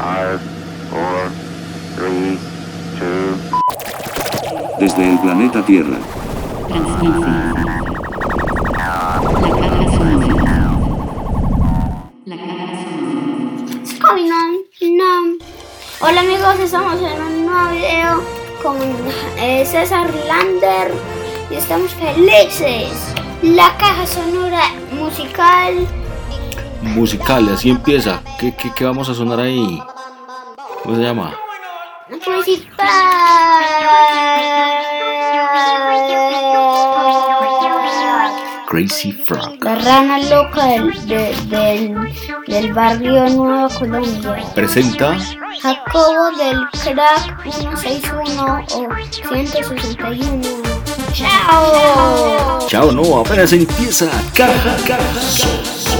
Five, four, three, two. Desde el planeta Tierra, Cominon, no. Hola amigos, estamos en un nuevo video con eh, César Lander y estamos felices. La caja sonora musical. musical, así empieza. ¿Qué, qué, qué vamos a sonar ahí? ¿Cómo se llama? Crazy Frog. La rana loca del, de- del, del barrio Nueva Colombia. Presenta Jacobo del crack 161 o 161. ¡Chao! Chao, no, apenas empieza. Caja, caja, son.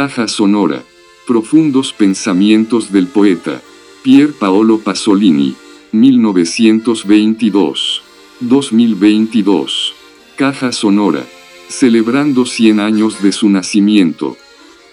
Caja sonora, profundos pensamientos del poeta Pier Paolo Pasolini, 1922-2022. Caja sonora, celebrando 100 años de su nacimiento.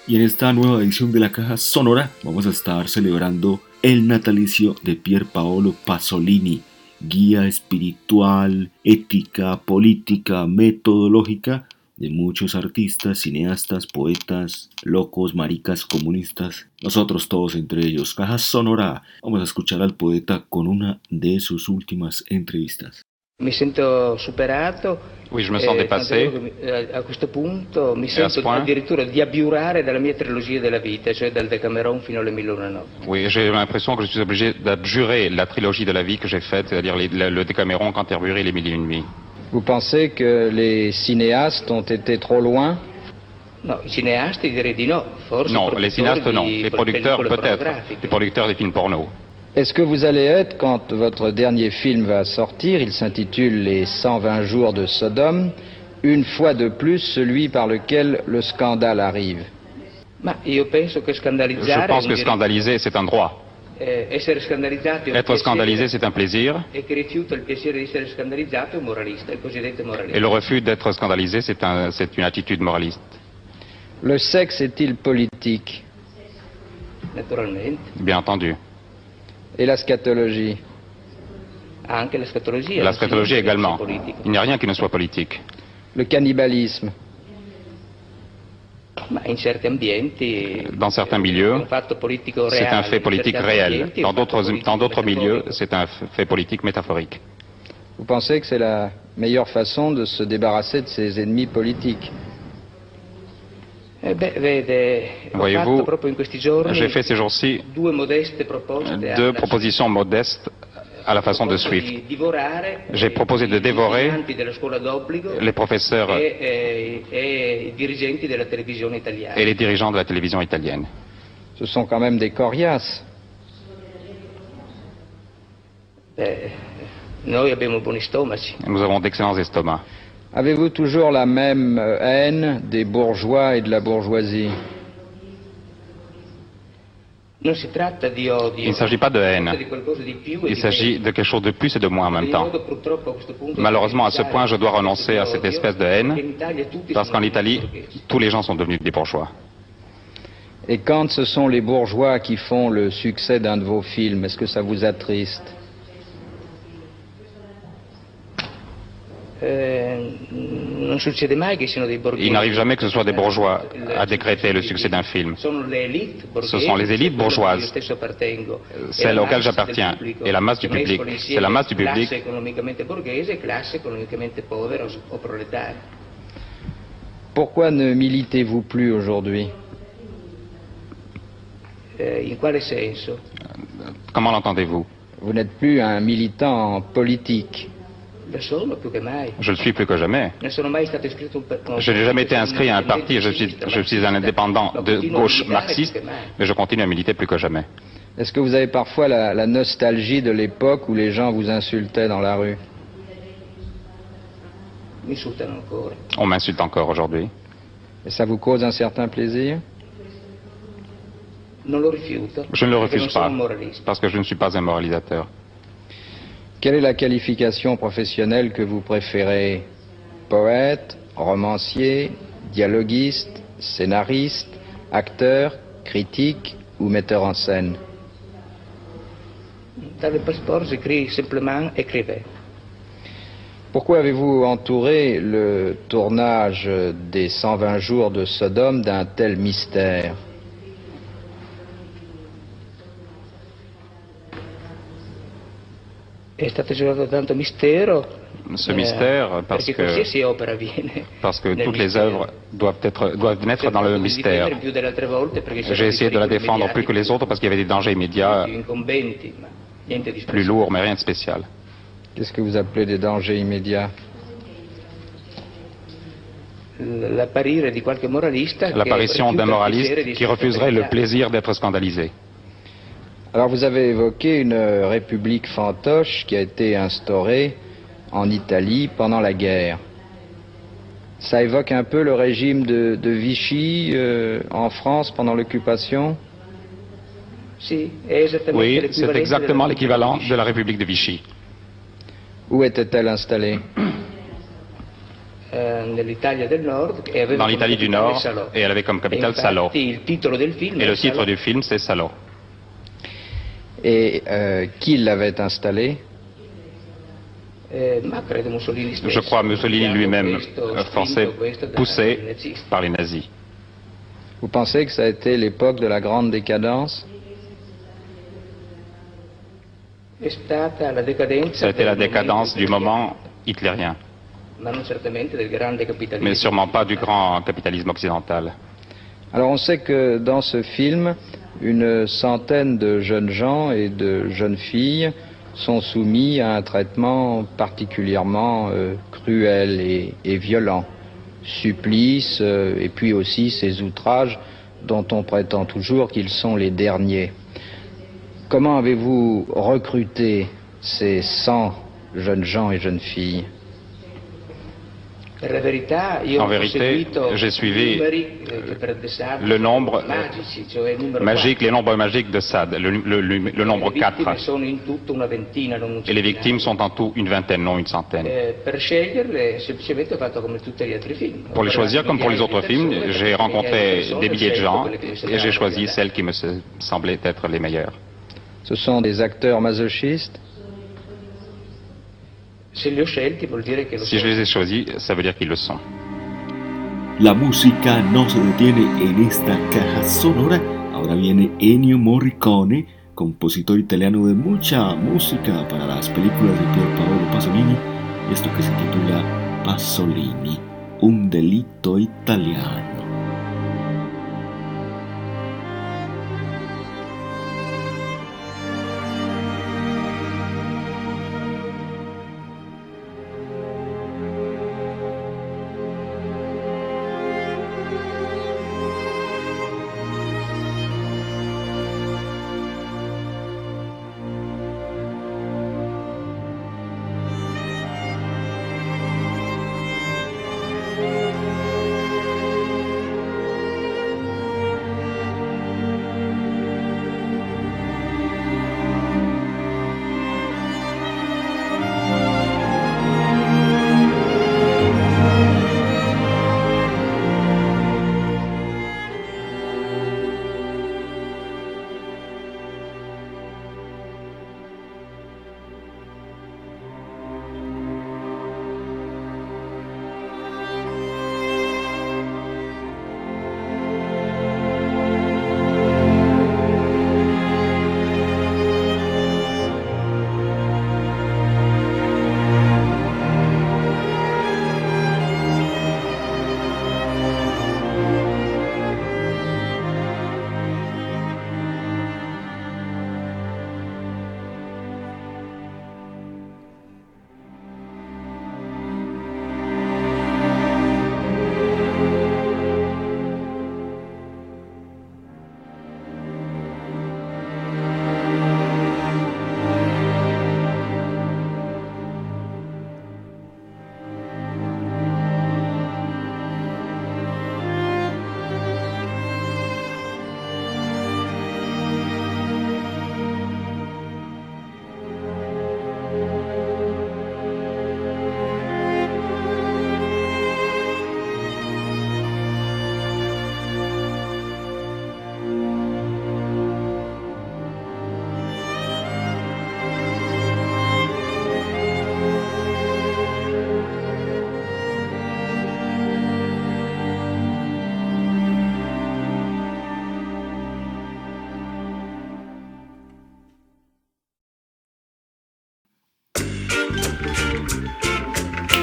Y en esta nueva edición de la caja sonora vamos a estar celebrando el natalicio de Pier Paolo Pasolini, guía espiritual, ética, política, metodológica de muchos artistas, cineastas, poetas, locos, maricas, comunistas, nosotros todos entre ellos. Caja sonora, vamos a escuchar al poeta con una de sus últimas entrevistas. Mi sento superato. Oui, je me sens eh, dépassé. mi- eh, a questo punto mi a sento point? addirittura di abiurare dalla mia trilogia della vita, cioè dal Decameron fino alle Mille una notti. Oui, j'ai l'impression que je suis obligé d'abjurer la trilogie de la vie que j'ai faite, c'est-à-dire le, Décaméron, Canterbury et les Mille et une nuits. Vous pensez que les cinéastes ont été trop loin? No, i cineasti direi di no, forse. Non, les cinéastes non, les producteurs peut-être, les producteurs des films porno. Est-ce que vous allez être, quand votre dernier film va sortir, il s'intitule Les 120 jours de Sodome, une fois de plus celui par lequel le scandale arrive? Je pense que scandaliser, c'est un droit. Être scandalisé, c'est un plaisir. Et le refus d'être scandalisé, c'est une attitude moraliste. Le sexe est-il politique? Bien entendu. Et la scatologie? La scatologie également. Il n'y a rien qui ne soit politique. Le cannibalisme? Dans certains milieux, c'est un fait politique réel. Dans d'autres milieux, c'est un fait politique métaphorique. Vous pensez que c'est la meilleure façon de se débarrasser de ses ennemis politiques? Voyez-vous, j'ai fait ces jours-ci deux propositions modestes à la façon de Swift. J'ai proposé de i dévorer Les professeurs e, e italiana. et les dirigeants de la télévision italienne. Ce sont quand même des coriaces. Nous avons d'excellents estomacs. Avez-vous toujours la même haine des bourgeois et de la bourgeoisie? Il ne s'agit pas de haine. e Il s'agit de quelque chose de plus et de moins en même temps. Malheureusement, à ce point, je dois renoncer à cette espèce de haine, parce qu'en Italie, tous les gens sont devenus des bourgeois. Et quand ce sont les bourgeois qui font le succès d'un de vos films, est-ce que ça vous attriste? Il n'arrive jamais que ce soit des bourgeois à décréter le succès d'un film. Ce sont les élites bourgeoises, euh, celles auxquelles j'appartiens, et la masse du public. C'est la masse du public. Pourquoi ne militez-vous plus aujourd'hui? Comment l'entendez-vous? Vous n'êtes plus un militant politique. Je le suis plus que jamais. Je n'ai jamais été inscrit à un parti, je suis, indipendente je suis un indépendant de gauche marxiste, mais je continue à militer plus que jamais. Est-ce que vous avez parfois la, la nostalgie de l'époque où les gens vous insultaient dans la rue? On m'insulte encore aujourd'hui. Et ça vous cause un certain plaisir? Je ne le refuse pas, parce que je ne suis pas un moralisateur. Quelle est la qualification professionnelle que vous préférez? Poète, romancier, dialoguiste, scénariste, acteur, critique ou metteur en scène? Dans le passeport, j'écris simplement écrivain. Pourquoi avez-vous entouré le tournage des 120 jours de Sodome d'un tel mystère? È stato girato tanto mistero. Ce eh, mystère, parce que, parce que toutes les œuvres doivent, être, doivent naître dans le mystère. J'ai essayé de la défendre plus que les autres parce qu'il y avait des dangers immédiats, plus lourds, mais rien de spécial. Qu'est-ce que vous appelez des dangers immédiats? L'apparition d'un moraliste qui refuserait le plaisir d'être scandalisé. Alors vous avez évoqué une euh, république fantoche qui a été instaurée en Italie pendant la guerre. Ça évoque un peu le régime de, de Vichy euh, en France pendant l'occupation? Oui, c'est exactement l'équivalent de la République de Vichy. Où était-elle installée? E aveva Dans l'Italie du capitale Nord, et elle avait comme capitale E del film Et è le titre du film, c'est Salò. Et euh, qui l'avait Mussolini stesso. Je crois Mussolini lui-même, euh, dai poussé par les nazis. Vous pensez que ça a été l'époque de la grande décadence? Ça a été la décadence du moment hitlérien, mais sûrement pas du grand capitalisme occidental. Alors on sait que dans ce film, une centaine de jeunes gens et de jeunes filles sont soumis à un traitement particulièrement euh, cruel et, violent. Supplices euh, et puis aussi ces outrages dont on prétend toujours qu'ils sont les derniers. Comment avez-vous recruté ces 100 jeunes gens et jeunes filles? En vérité, j'ai suivi eh, Dessart le nombre, Magique, les nombres magiques de Sade, le, le- le- le nombre Le vittime 4. sono in tutto una ventina, non un Et les victimes sont en tout une vingtaine, non une centaine. Eh. Pour les choisir, comme pour les autres films, j'ai rencontré des milliers de gens et j'ai choisi celles qui me se- semblaient être les meilleures. Ce sont des acteurs masochistes Si je les ai choisis, ça veut dire qu'ils le sont. La música no se detiene en esta caja sonora. Ahora viene Ennio Morricone, compositor italiano de mucha música para las películas de Pier Paolo Pasolini. Esto que se titula Pasolini, un delito italiano.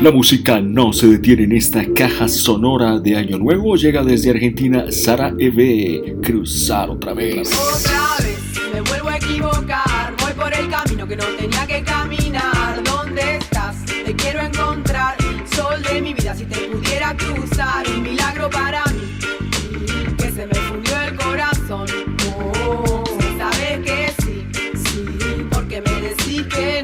La música no se detiene en esta caja sonora de Año Nuevo. Llega desde Argentina Sara Eve. Cruzar otra vez. Otra vez me vuelvo a equivocar, voy por el camino que no tenía que caminar. ¿Dónde estás? Te quiero encontrar, sol de mi vida, si te pudiera cruzar, un milagro para mí, que se me fundió el corazón. Oh, sabes que sí, sí, porque me decís que no.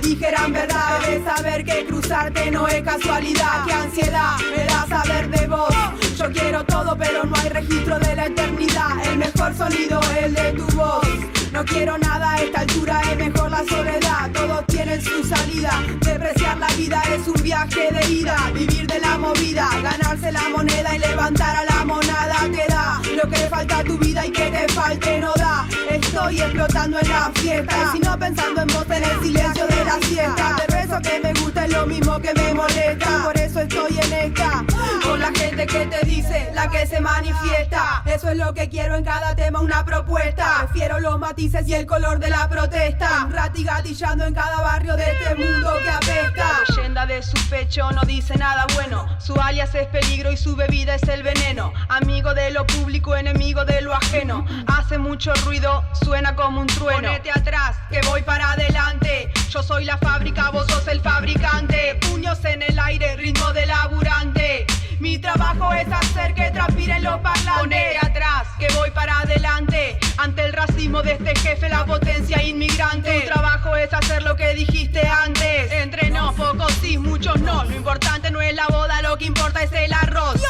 Te dijeran verdad, debes saber que cruzarte no es casualidad. Qué ansiedad me da saber de vos. Yo quiero todo, pero no hay registro de la eternidad. El mejor sonido es de tu voz. No quiero nada a esta altura, es mejor la soledad. Todos tienen su salida. Depreciar la vida es un viaje de ida. Vivir de la movida, ganarse la moneda y levantar a la monada te da. Lo que le falta a tu vida y que te falte no da. Estoy explotando en la fiesta. Si no pensando en vos en el silencio de la siesta. Te beso que me gusta es lo mismo que me molesta. Por eso estoy en esta. Con la gente que te dice, la que se manifiesta. Eso es lo que quiero en cada tema, una propuesta. Prefiero los matices y el color de la protesta. Un rati gatillando en cada barrio de este mundo que apesta. La leyenda de su pecho no dice nada bueno. Su alias es peligro y su bebida es el veneno. Amigo de lo público, enemigo de lo ajeno. Hace mucho ruido, suena como un trueno. Ponete atrás, que voy para adelante. Yo soy la fábrica, vos sos el fabricante. Puños en el aire, ritmo de laburante. Mi trabajo es hacer que transpiren los parlantes. Ponete atrás, que voy para adelante. Ante el racismo de este jefe, la potencia inmigrante. Tu trabajo es hacer lo que dijiste antes. Entre no, pocos sí, muchos no. Lo importante no es la boda, lo que importa es el arroz.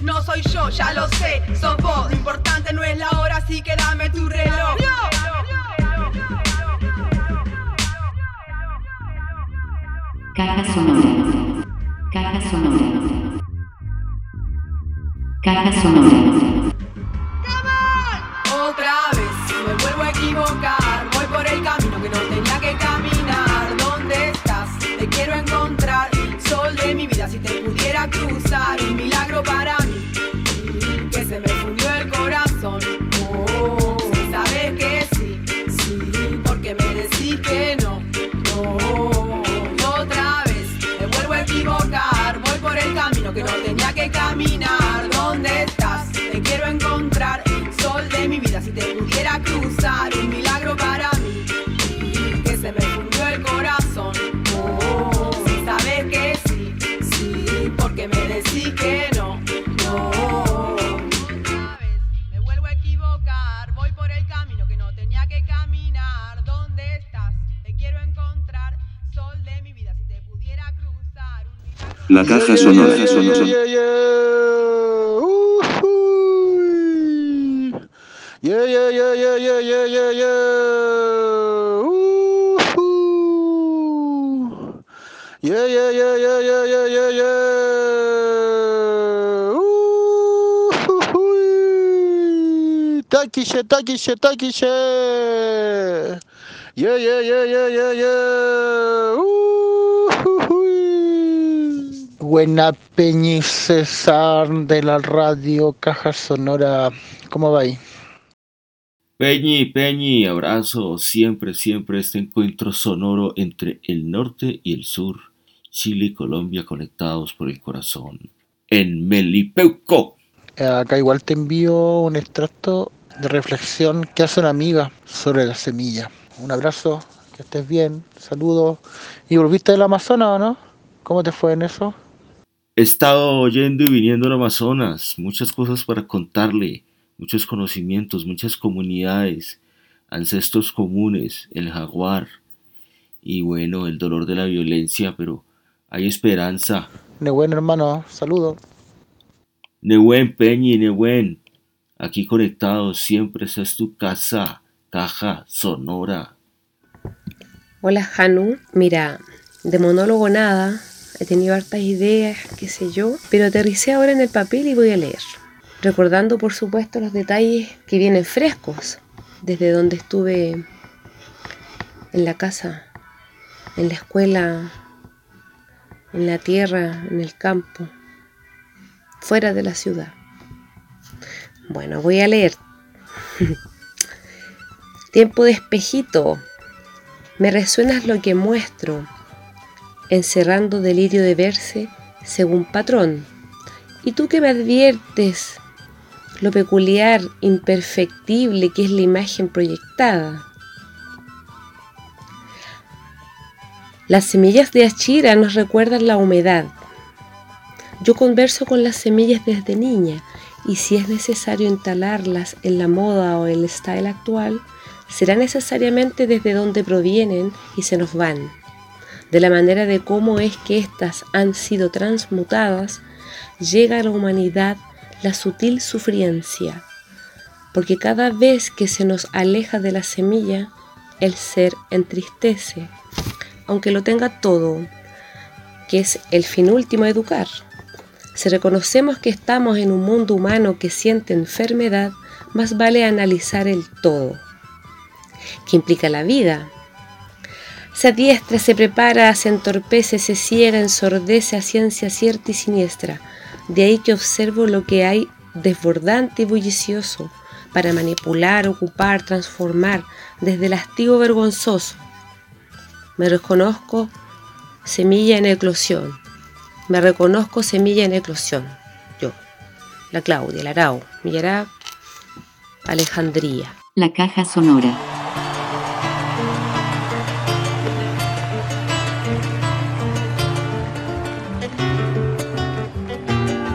no soy yo, ya lo sé, sos vos. Lo importante no es la hora, así que dame tu reloj. Caja sonora. Caja sonora. Caja sonora. Otra vez me vuelvo a equivocar. Voy por el camino que no tenía que caminar. ¿Dónde estás? Te quiero encontrar. Sol de mi vida, si te pudiera cruzar. Un milagro para mí. Que se me fundió el corazón. Oh, sabes que sí, sí. Porque me decís que no, no. Otra vez me vuelvo a equivocar. Voy por el camino que no tenía que caminar. Cruzar. Un milagro para mí. Que se me fundió el corazón. Oh, si sabes que sí, sí. Porque me decís que no, no. Vez me vuelvo a equivocar. Voy por el camino que no tenía que caminar. ¿Dónde estás? Te quiero encontrar. Sol de mi vida, si te pudiera cruzar. Un milagro La caja sonora. Yeah, yeah, yeah, yeah. Uy. Yeah, yeah, yeah, yeah, yeah, yeah, yeah, yeah. Ujú. Yeah, yeah, yeah, yeah, yeah, yeah, yeah, yeah. Ujujuy. Taquiche, taquiche, taquiche. Yeah, yeah, yeah, yeah, yeah, yeah. Ujujuy. Buena Peñi César de la radio Caja Sonora. ¿Cómo va ahí? Peñi, Peñi, abrazo, siempre, siempre este encuentro sonoro entre el norte y el sur, Chile y Colombia conectados por el corazón. En Melipeuco. Eh, Acá igual te envío un extracto de reflexión que hace una amiga sobre la semilla. Un abrazo, que estés bien, saludos. ¿Y volviste del Amazonas o no? ¿Cómo te fue en eso? He estado oyendo y viniendo al Amazonas, muchas cosas para contarle, muchos conocimientos, muchas comunidades, ancestros comunes, el jaguar y bueno, el dolor de la violencia, pero hay esperanza. Nehuen, hermano, saludos. Nehuen, Peñi, Nehuen, aquí conectados, siempre esta es tu casa, caja sonora. Hola Hanu, mira, de monólogo nada, he tenido hartas ideas, qué sé yo, pero aterricé ahora en el papel y voy a leer, recordando por supuesto los detalles que vienen frescos, desde donde estuve en la casa, en la escuela, en la tierra, en el campo, fuera de la ciudad. Bueno, voy a leer. Tiempo de espejito. Me resuenas lo que muestro, encerrando delirio de verse según patrón. Y tú que me adviertes lo peculiar, imperfectible que es la imagen proyectada. Las semillas de Achira nos recuerdan la humedad. Yo converso con las semillas desde niña y si es necesario instalarlas en la moda o el style actual, será necesariamente desde donde provienen y se nos van, de la manera de cómo es que éstas han sido transmutadas, llega a la humanidad la sutil sufriencia, porque cada vez que se nos aleja de la semilla, el ser entristece, aunque lo tenga todo, que es el fin último educar. Si reconocemos que estamos en un mundo humano que siente enfermedad, más vale analizar el todo. ¿Qué implica la vida? Se adiestra, se prepara, se entorpece, se ciega, ensordece a ciencia cierta y siniestra. De ahí que observo lo que hay desbordante y bullicioso para manipular, ocupar, transformar desde el hastío vergonzoso. Me reconozco semilla en eclosión. Me reconozco semilla en eclosión. Yo, la Claudia, la Arau, Millará, Alejandría. La caja sonora.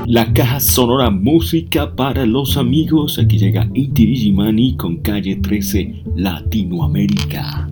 La caja sonora música para los amigos. Aquí llega Inti Digimani con calle 13 Latinoamérica.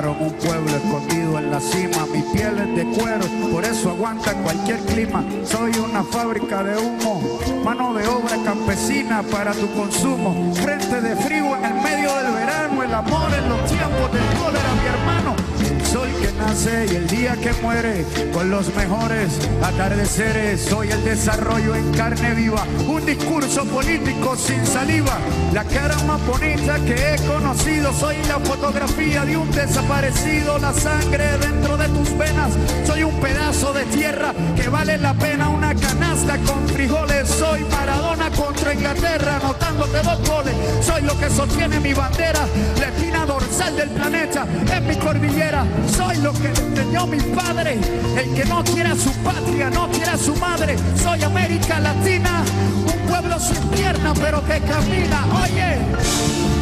Robaron. Un pueblo escondido en la cima, mi piel es de cuero, por eso aguanta cualquier clima. Soy una fábrica de humo, mano de obra campesina para tu consumo. Frente de frío en el medio del verano, el amor en los tiempos del cólera, mi hermano. El sol que nace y el día que muere, con los mejores atardeceres. Soy el desarrollo en carne viva, un discurso político sin saliva. La cara más bonita que he conocido, soy la fotografía de un desaparecido. La sangre dentro de tus venas, soy un pedazo de tierra que vale la pena una canasta con frijoles. Soy Maradona contra Inglaterra, anotándote dos goles. Soy lo que sostiene mi bandera, la espina dorsal del planeta, en mi cordillera. Soy lo que le enseñó mi padre, el que no quiere a su patria, no quiere a su madre. Soy América Latina, un pueblo sin pierna pero que camina. Oye.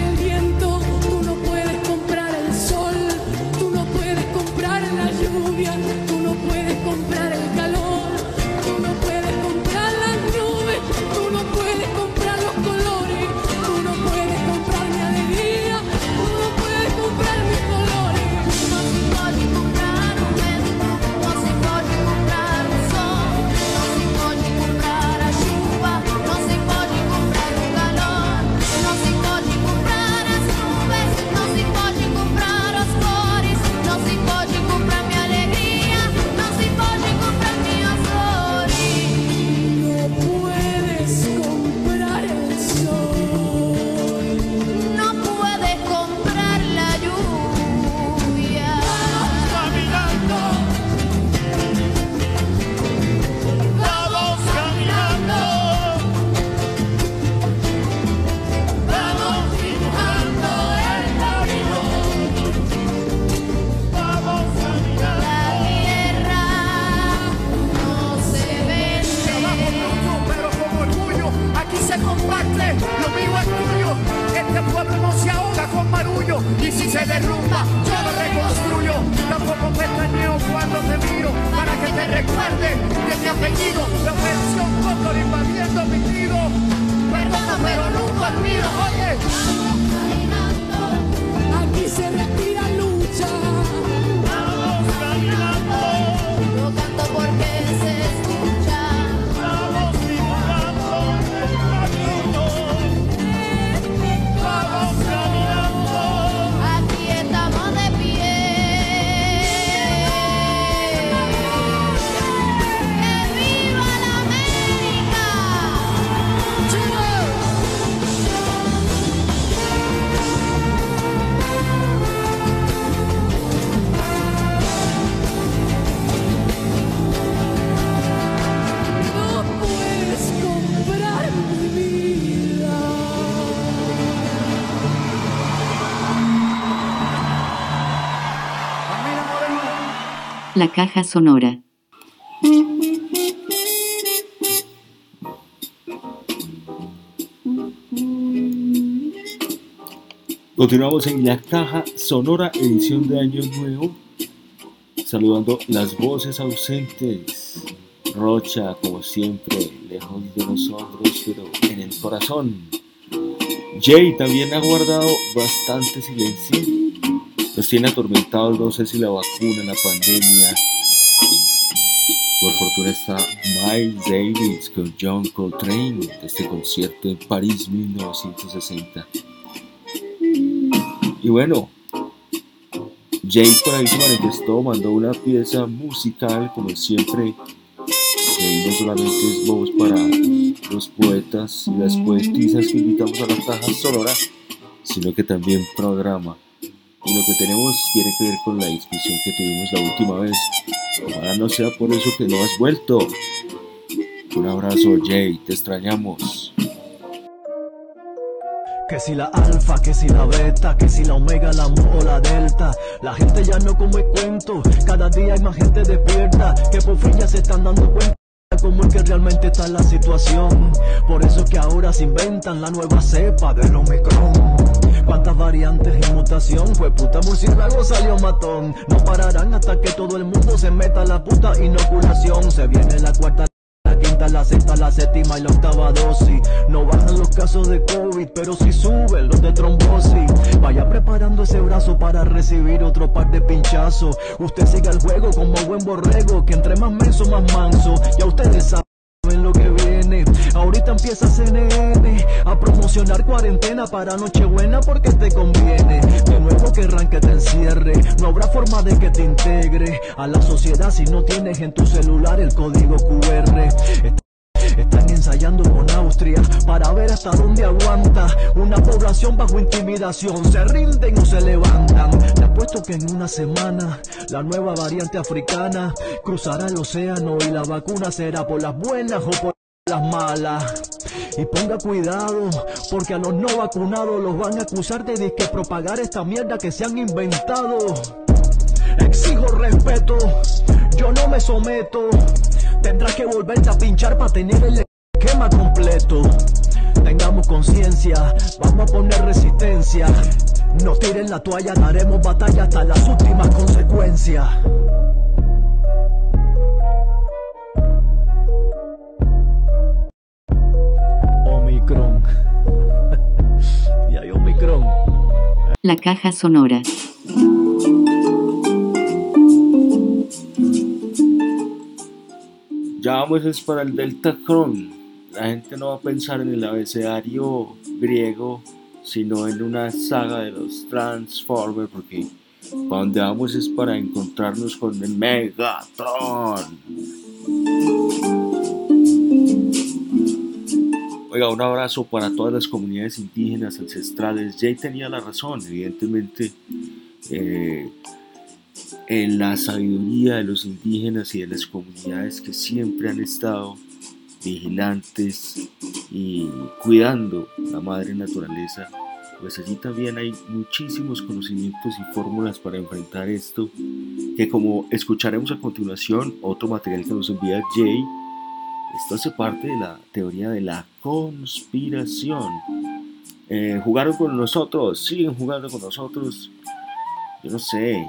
y si se derrumba yo lo reconstruyo. Tampoco me extrañeo cuando te miro para que te recuerde de mi apellido. La operación Cóndor invadiendo mi nido. Pero nunca olvido, la caja sonora. Continuamos en la caja sonora edición de Año Nuevo, saludando las voces ausentes. Rocha, como siempre, lejos de nosotros, pero en el corazón. Jay también ha guardado bastante silencio. Nos tiene atormentados, no sé si la vacuna, la pandemia. Por fortuna está Miles Davis con John Coltrane de este concierto en París 1960. Y bueno, Jay por ahí se manifestó, mandó una pieza musical, como siempre. Jay no solamente es voz para los poetas y las poetisas que invitamos a la caja sonora, sino que también programa. Y lo que tenemos tiene que ver con la discusión que tuvimos la última vez. Ojalá no sea por eso que no has vuelto. Un abrazo, Jay, te extrañamos. Que si la alfa, que si la beta, que si la omega, la mu o la delta. La gente ya no come cuento, cada día hay más gente despierta, que por fin ya se están dando cuenta cómo es que realmente está la situación. Por eso que ahora se inventan la nueva cepa del Omicron. Cuántas variantes y mutación, fue puta murciélago salió matón. No pararán hasta que todo el mundo se meta la puta inoculación. Se viene la cuarta. La quinta, la sexta, la séptima y la octava dosis. No bajan los casos de COVID, pero sí suben los de trombosis. Vaya preparando ese brazo para recibir otro par de pinchazos. Usted siga el juego como buen borrego, que entre más menso, más manso. Ya ustedes saben lo que. Ahorita empieza CNN a promocionar cuarentena para Nochebuena porque te conviene. De nuevo querrán que te encierre. No habrá forma de que te integre a la sociedad si no tienes en tu celular el código QR. Están ensayando con Austria para ver hasta dónde aguanta una población bajo intimidación. Se rinden o se levantan. Te apuesto que en una semana la nueva variante africana cruzará el océano y la vacuna será por las buenas o por las malas. Y ponga cuidado, porque a los no vacunados los van a acusar de disque propagar esta mierda que se han inventado. Exijo respeto, yo no me someto. Tendrás que volverte a pinchar para tener el esquema completo. Tengamos conciencia, vamos a poner resistencia. No tiren la toalla, daremos batalla hasta las últimas consecuencias. Omicron. La caja sonora. Ya vamos es para el Delta Cron. La gente no va a pensar en el abecedario griego, sino en una saga de los Transformers, porque para donde vamos es para encontrarnos con el Megatron. Oiga, un abrazo para todas las comunidades indígenas ancestrales. Jay tenía la razón, evidentemente. eh, en la sabiduría de los indígenas y de las comunidades que siempre han estado vigilantes y cuidando la madre naturaleza, pues allí también hay muchísimos conocimientos y fórmulas para enfrentar esto, que como escucharemos a continuación, otro material que nos envía Jay, esto hace parte de la teoría de la conspiración. Eh, jugaron con nosotros, siguen jugando con nosotros, yo no sé,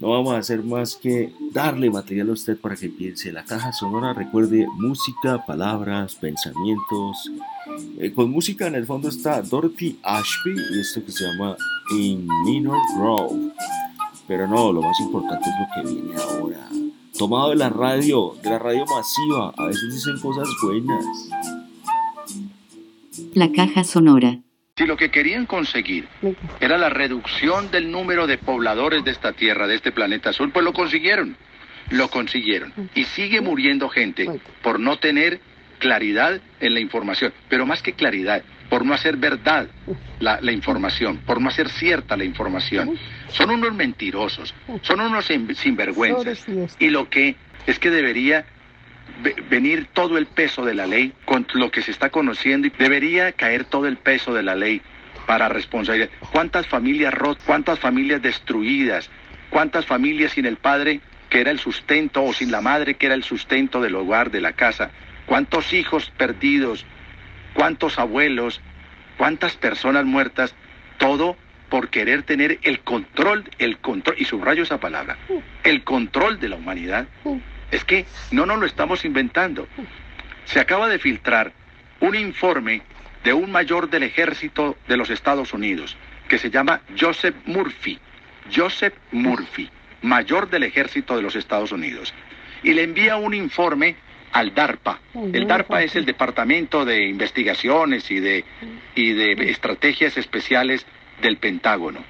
no vamos a hacer más que darle material a usted para que piense. La caja sonora recuerde música, palabras, pensamientos. Eh, con música en el fondo está Dorothy Ashby y esto que se llama In Minor Grove. Pero no, lo más importante es lo que viene ahora. Tomado de la radio, de la radio masiva. A veces dicen cosas buenas. La caja sonora. Si lo que querían conseguir era la reducción del número de pobladores de esta tierra, de este planeta azul, pues lo consiguieron. Lo consiguieron. Y sigue muriendo gente por no tener claridad en la información. Pero más que claridad, por no hacer verdad la, la información, por no hacer cierta la información. Son unos mentirosos, son unos sin- sinvergüenzas. Y lo que es que debería ve- venir todo el peso de la ley con lo que se está conociendo y debería caer todo el peso de la ley para responsabilidad. ¿Cuántas familias rotas, cuántas familias destruidas, cuántas familias sin el padre que era el sustento o sin la madre que era el sustento del hogar, de la casa? ¿Cuántos hijos perdidos? ¿Cuántos abuelos? ¿Cuántas personas muertas? Todo por querer tener el control, el control, y subrayo esa palabra, el control de la humanidad. Es que no nos lo estamos inventando. Se acaba de filtrar un informe de un mayor del ejército de los Estados Unidos, que se llama Joseph Murphy. Joseph Murphy, mayor del ejército de los Estados Unidos. Y le envía un informe al DARPA. El DARPA es el Departamento de Investigaciones y de, y de Estrategias Especiales del Pentágono.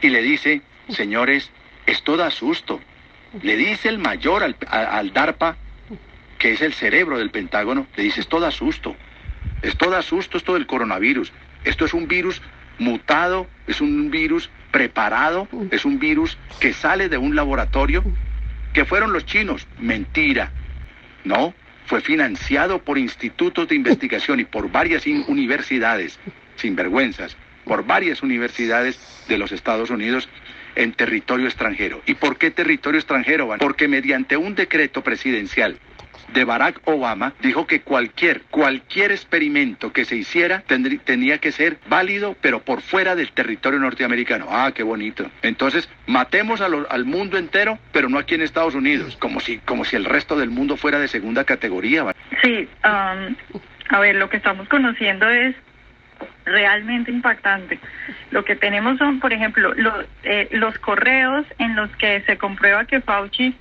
Y le dice, señores, esto da susto. Le dice el mayor al, al DARPA, que es el cerebro del Pentágono, le dice, esto da susto. Esto da susto, esto del coronavirus. Esto es un virus mutado, es un virus preparado, es un virus que sale de un laboratorio, que fueron los chinos. Mentira. No, fue financiado por institutos de investigación y por varias universidades, sin vergüenzas, por varias universidades de los Estados Unidos en territorio extranjero. ¿Y por qué territorio extranjero? Porque mediante un decreto presidencial de Barack Obama dijo que cualquier, cualquier experimento que se hiciera tendrí- tenía que ser válido, pero por fuera del territorio norteamericano. Ah, qué bonito. Entonces, matemos lo- al mundo entero, pero no aquí en Estados Unidos, como si, como si el resto del mundo fuera de segunda categoría. Sí, am, a ver, lo que estamos conociendo es realmente impactante. Lo que tenemos son, por ejemplo, lo- eh, los correos en los que se comprueba que Fauci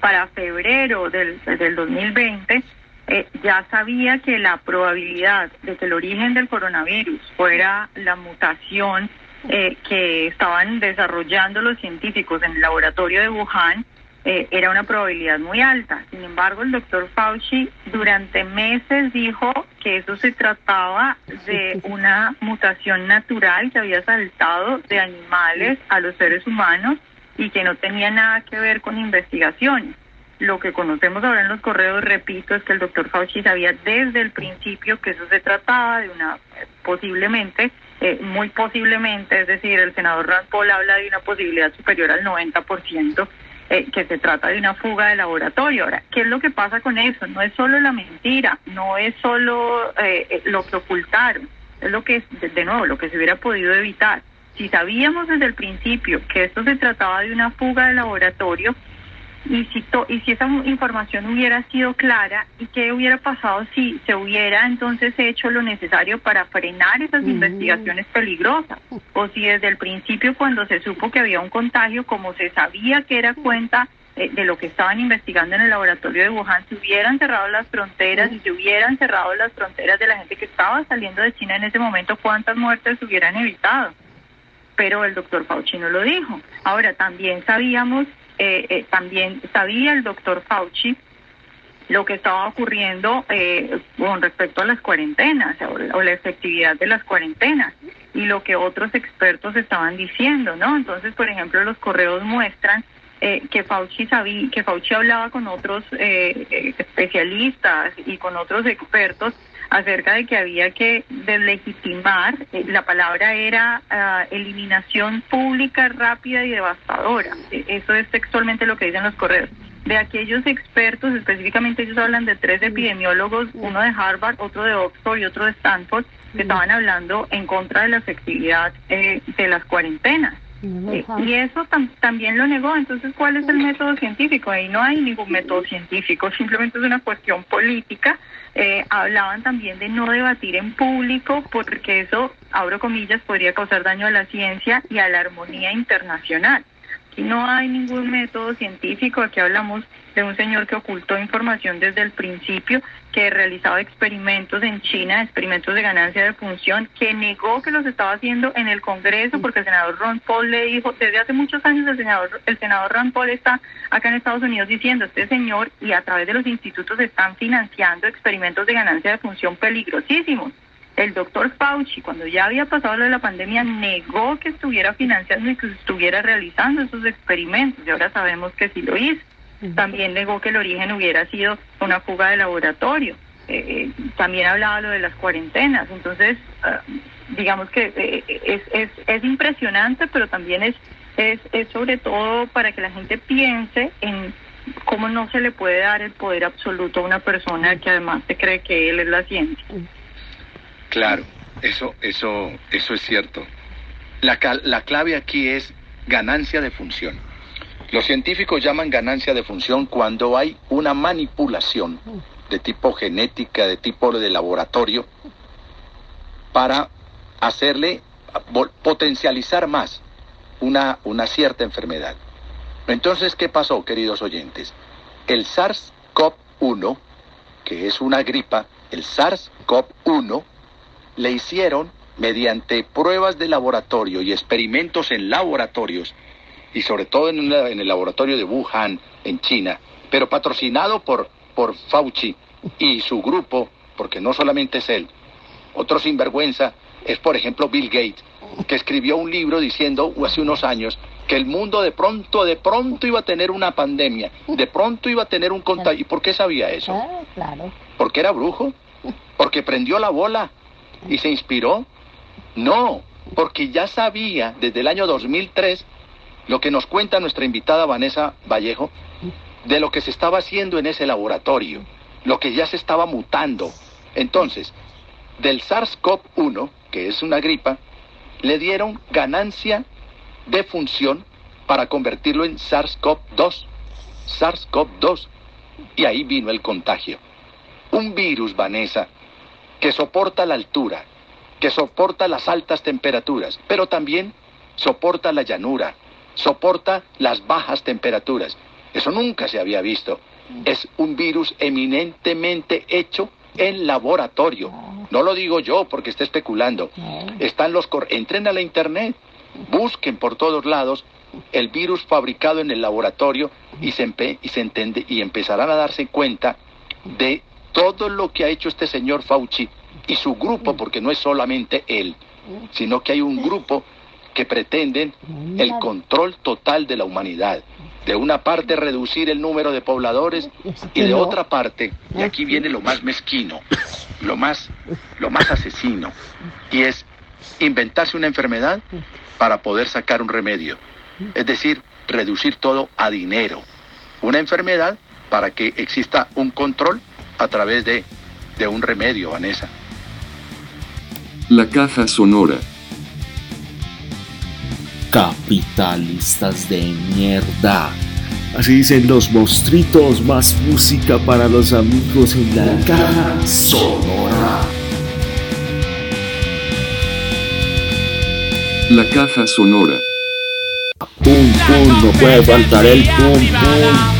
para febrero del, del 2020 eh, ya sabía que la probabilidad de que el origen del coronavirus fuera la mutación eh, que estaban desarrollando los científicos en el laboratorio de Wuhan eh, era una probabilidad muy alta. Sin embargo, el doctor Fauci durante meses dijo que eso se trataba de una mutación natural que había saltado de animales a los seres humanos y que no tenía nada que ver con investigaciones. Lo que conocemos ahora en los correos, repito, es que el doctor Fauci sabía desde el principio que eso se trataba de una, eh, posiblemente, eh, muy posiblemente, es decir, el senador Rand habla de una posibilidad superior al 90%, eh, que se trata de una fuga de laboratorio. Ahora, ¿qué es lo que pasa con eso? No es solo la mentira, no es solo eh, eh, lo que ocultaron, es lo que, de nuevo, lo que se hubiera podido evitar. Si sabíamos desde el principio que esto se trataba de una fuga de laboratorio, y si, to- y si esa información hubiera sido clara y qué hubiera pasado si se hubiera entonces hecho lo necesario para frenar esas investigaciones peligrosas o si desde el principio cuando se supo que había un contagio como se sabía que era cuenta eh, de lo que estaban investigando en el laboratorio de Wuhan se hubieran cerrado las fronteras y se hubieran cerrado las fronteras de la gente que estaba saliendo de China en ese momento cuántas muertes se hubieran evitado pero el doctor Fauci no lo dijo. Ahora, también sabíamos, eh, eh, también sabía el doctor Fauci lo que estaba ocurriendo eh, con respecto a las cuarentenas o, la- efectividad de las cuarentenas y lo que otros expertos estaban diciendo, ¿no? Entonces, por ejemplo, los correos muestran eh, que Fauci sabía, que Fauci hablaba con otros eh, eh, especialistas y con otros expertos acerca de que había que deslegitimar, eh, la palabra era ah, eliminación pública, rápida y devastadora. Eh, Eso es textualmente lo que dicen los correos. De aquellos expertos, específicamente ellos hablan de tres epidemiólogos, uno de Harvard, otro de Oxford y otro de Stanford, que estaban hablando en contra de la efectividad eh, de las cuarentenas. Eh, y eso tam- también lo negó. Entonces, ¿cuál es el método científico? Ahí no hay ningún método científico, simplemente es una cuestión política. Eh, hablaban también de no debatir en público porque eso, abro comillas, podría causar daño a la ciencia y a la armonía internacional. Aquí no hay ningún método científico, aquí hablamos de un señor que ocultó información desde el principio, que realizaba experimentos en China, experimentos de ganancia de función, que negó que los estaba haciendo en el Congreso porque el senador Ron Paul le dijo, desde hace muchos años el senador, el senador Ron Paul está acá en Estados Unidos diciendo, este señor y a través de los institutos están financiando experimentos de ganancia de función peligrosísimos. El doctor Fauci, cuando ya había pasado lo de la pandemia, negó que estuviera financiando y que estuviera realizando esos experimentos. Y ahora sabemos que sí lo hizo. También negó que el origen hubiera sido una fuga de laboratorio. Eh, eh, también hablaba lo de las cuarentenas. Entonces, ah, digamos que eh, es, es, es impresionante, pero también es, es, es sobre todo para que la gente piense en cómo no se le puede dar el poder absoluto a una persona que además se cree que él es la ciencia. Claro, eso, eso, eso es cierto. La, cal- la clave aquí es ganancia de función. Los científicos llaman ganancia de función cuando hay una manipulación de tipo genética, de tipo de laboratorio, para hacerle potencializar más una, una cierta enfermedad. Entonces, ¿qué pasó, queridos oyentes? El SARS-CoV-1, que es una gripa, el SARS-CoV-1, le hicieron mediante pruebas de laboratorio y experimentos en laboratorios, y sobre todo en, una- en el laboratorio de Wuhan, en China, pero patrocinado por, por Fauci y su grupo, porque no solamente es él, otro sinvergüenza es, por ejemplo, Bill Gates, que escribió un libro diciendo hace unos años que el mundo de pronto, de pronto iba a tener una pandemia, de pronto iba a tener un contagio. ¿Y por qué sabía eso? claro. ¿Porque era brujo? ¿Porque prendió la bola y se inspiró? No, porque ya sabía desde el año 2003 lo que nos cuenta nuestra invitada Vanessa Vallejo de lo que se estaba haciendo en ese laboratorio, lo que ya se estaba mutando. Entonces, del SARS-CoV-1, que es una gripa, le dieron ganancia de función para convertirlo en SARS-CoV-2. SARS-CoV-2. Y ahí vino el contagio. Un virus, Vanessa, que soporta la altura, que soporta las altas temperaturas, pero también soporta la llanura, soporta las bajas temperaturas. Eso nunca se había visto. Es un virus eminentemente hecho en laboratorio. No lo digo yo porque esté especulando. Están los cor- entren a la internet, busquen por todos lados el virus fabricado en el laboratorio y se empe- y se entende y empezarán a darse cuenta de todo lo que ha hecho este señor Fauci y su grupo, porque no es solamente él, sino que hay un grupo que pretenden el control total de la humanidad. De una parte reducir el número de pobladores y de otra parte, y aquí viene lo más mezquino, lo más, lo más asesino, y es inventarse una enfermedad para poder sacar un remedio. Es decir, reducir todo a dinero. Una enfermedad para que exista un control a través de, de un remedio, Vanessa. La caja sonora. Capitalistas de mierda. Así dicen los monstruitos, más música para los amigos en la caja sonora. La caja sonora. Pum, pum, no puede faltar el pum, pum.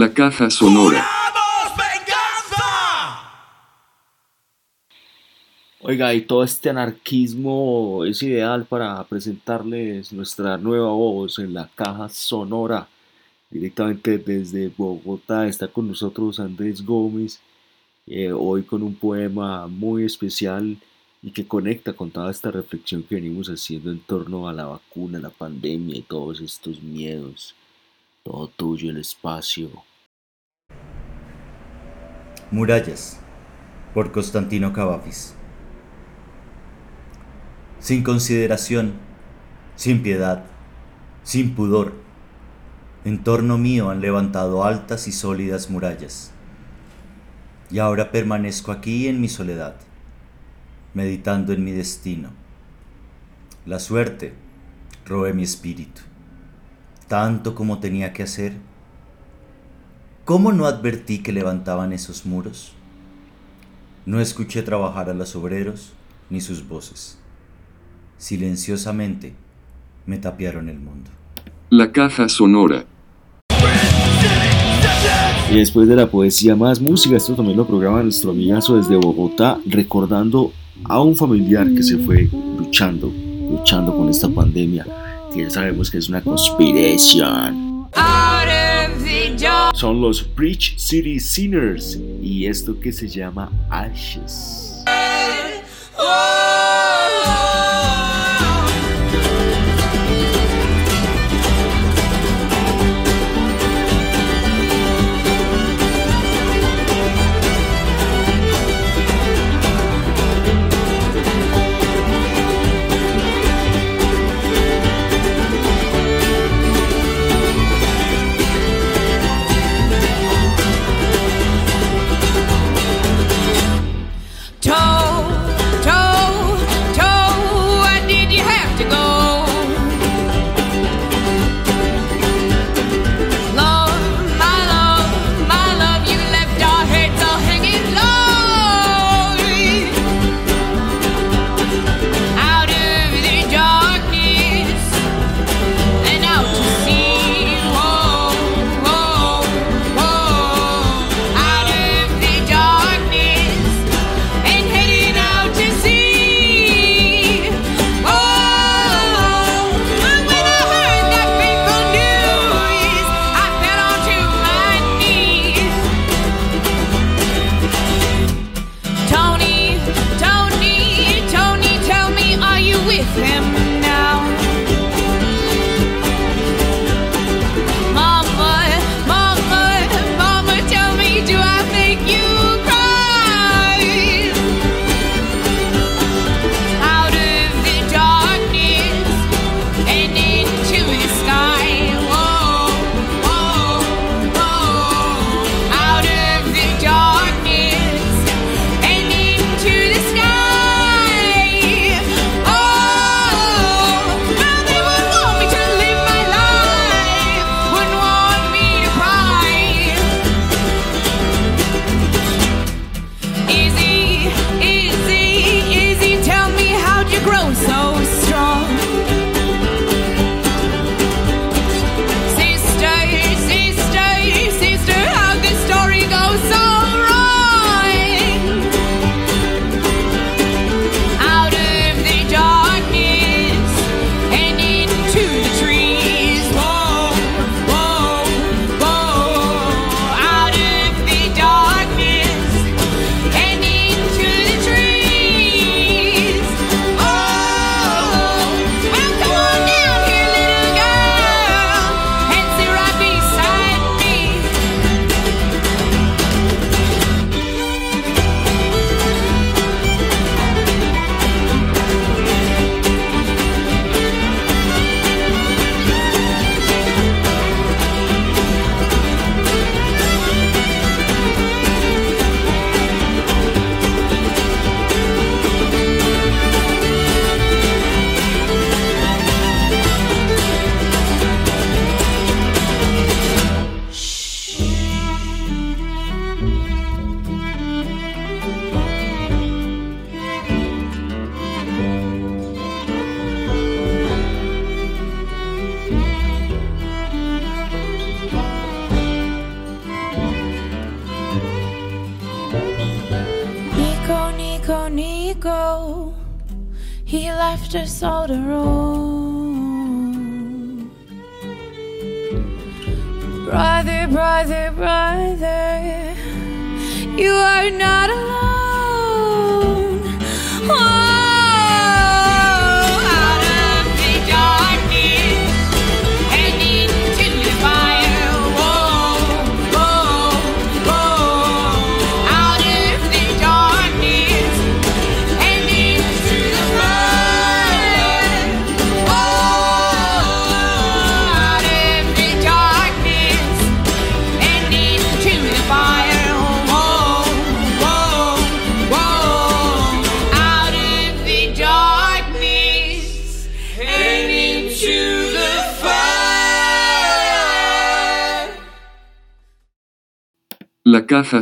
La caja sonora. Oiga, y todo este anarquismo es ideal para presentarles nuestra nueva voz en la caja sonora. Directamente desde Bogotá está con nosotros Andrés Gómez, eh, hoy con un poema muy especial y que conecta con toda esta reflexión que venimos haciendo en torno a la vacuna, la pandemia y todos estos miedos. Todo tuyo el espacio. Murallas, por Constantino Cavafis. Sin consideración, sin piedad, sin pudor, en torno mío han levantado altas y sólidas murallas. Y ahora permanezco aquí en mi soledad, meditando en mi destino. La suerte roe mi espíritu, tanto como tenía que hacer. ¿Cómo no advertí que levantaban esos muros? No escuché trabajar a los obreros ni sus voces. Silenciosamente me tapiaron el mundo. La caja sonora. Y después de la poesía más música, esto también lo programa nuestro amigazo desde Bogotá, recordando a un familiar que se fue luchando, luchando con esta pandemia, que ya sabemos que es una conspiración. Son los Bridge City Sinners y esto que se llama Ashes.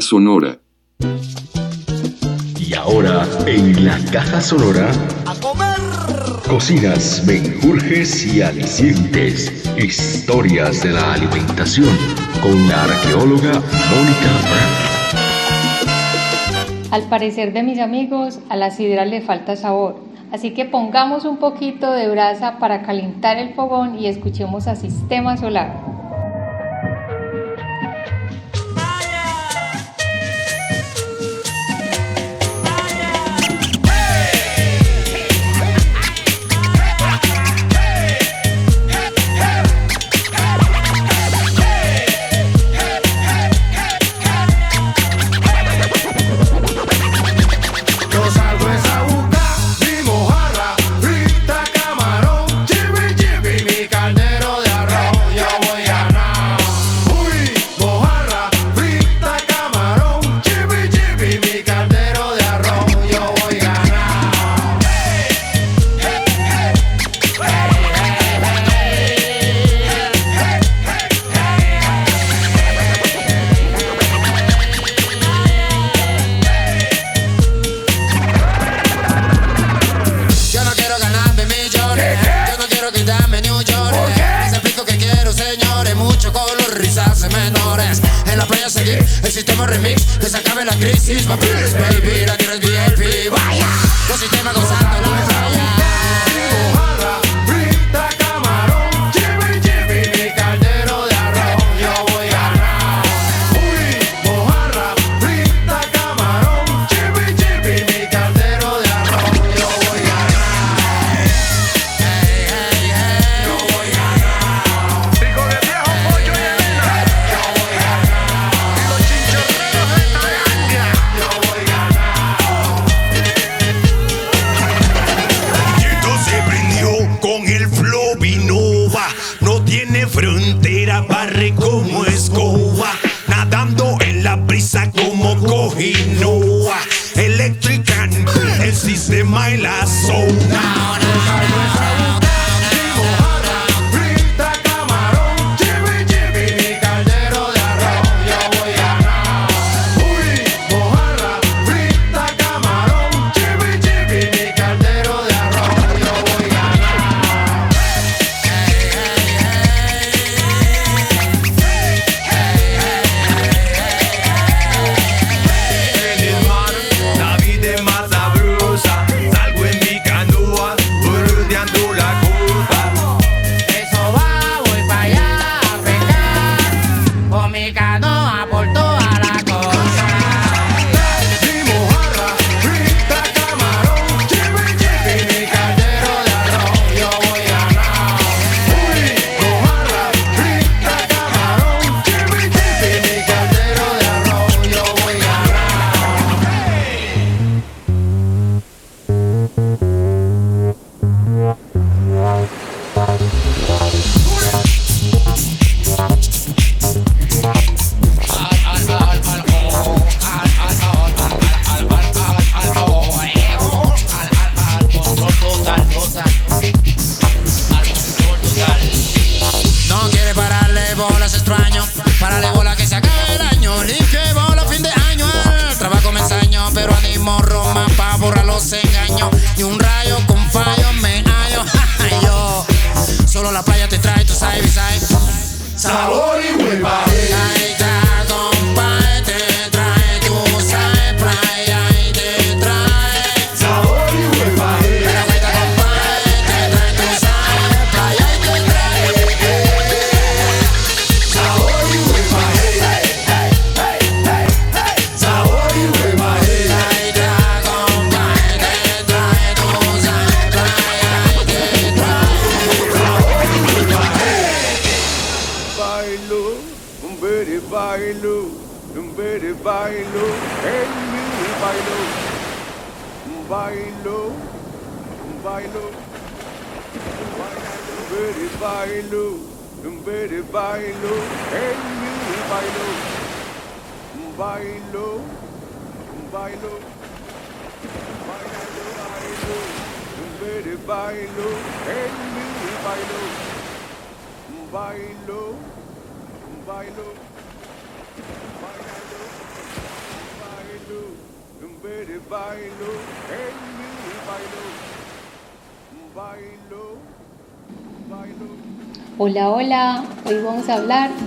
Sonora. Y ahora, en la Caja Sonora. ¡A comer! Cocinas, menjurjes y alicientes. Historias de la alimentación. Con la arqueóloga Mónica Brandt. Al parecer de mis amigos, a la sidra le falta sabor. Así que pongamos un poquito de brasa para calentar el fogón y escuchemos a Sistema Solar.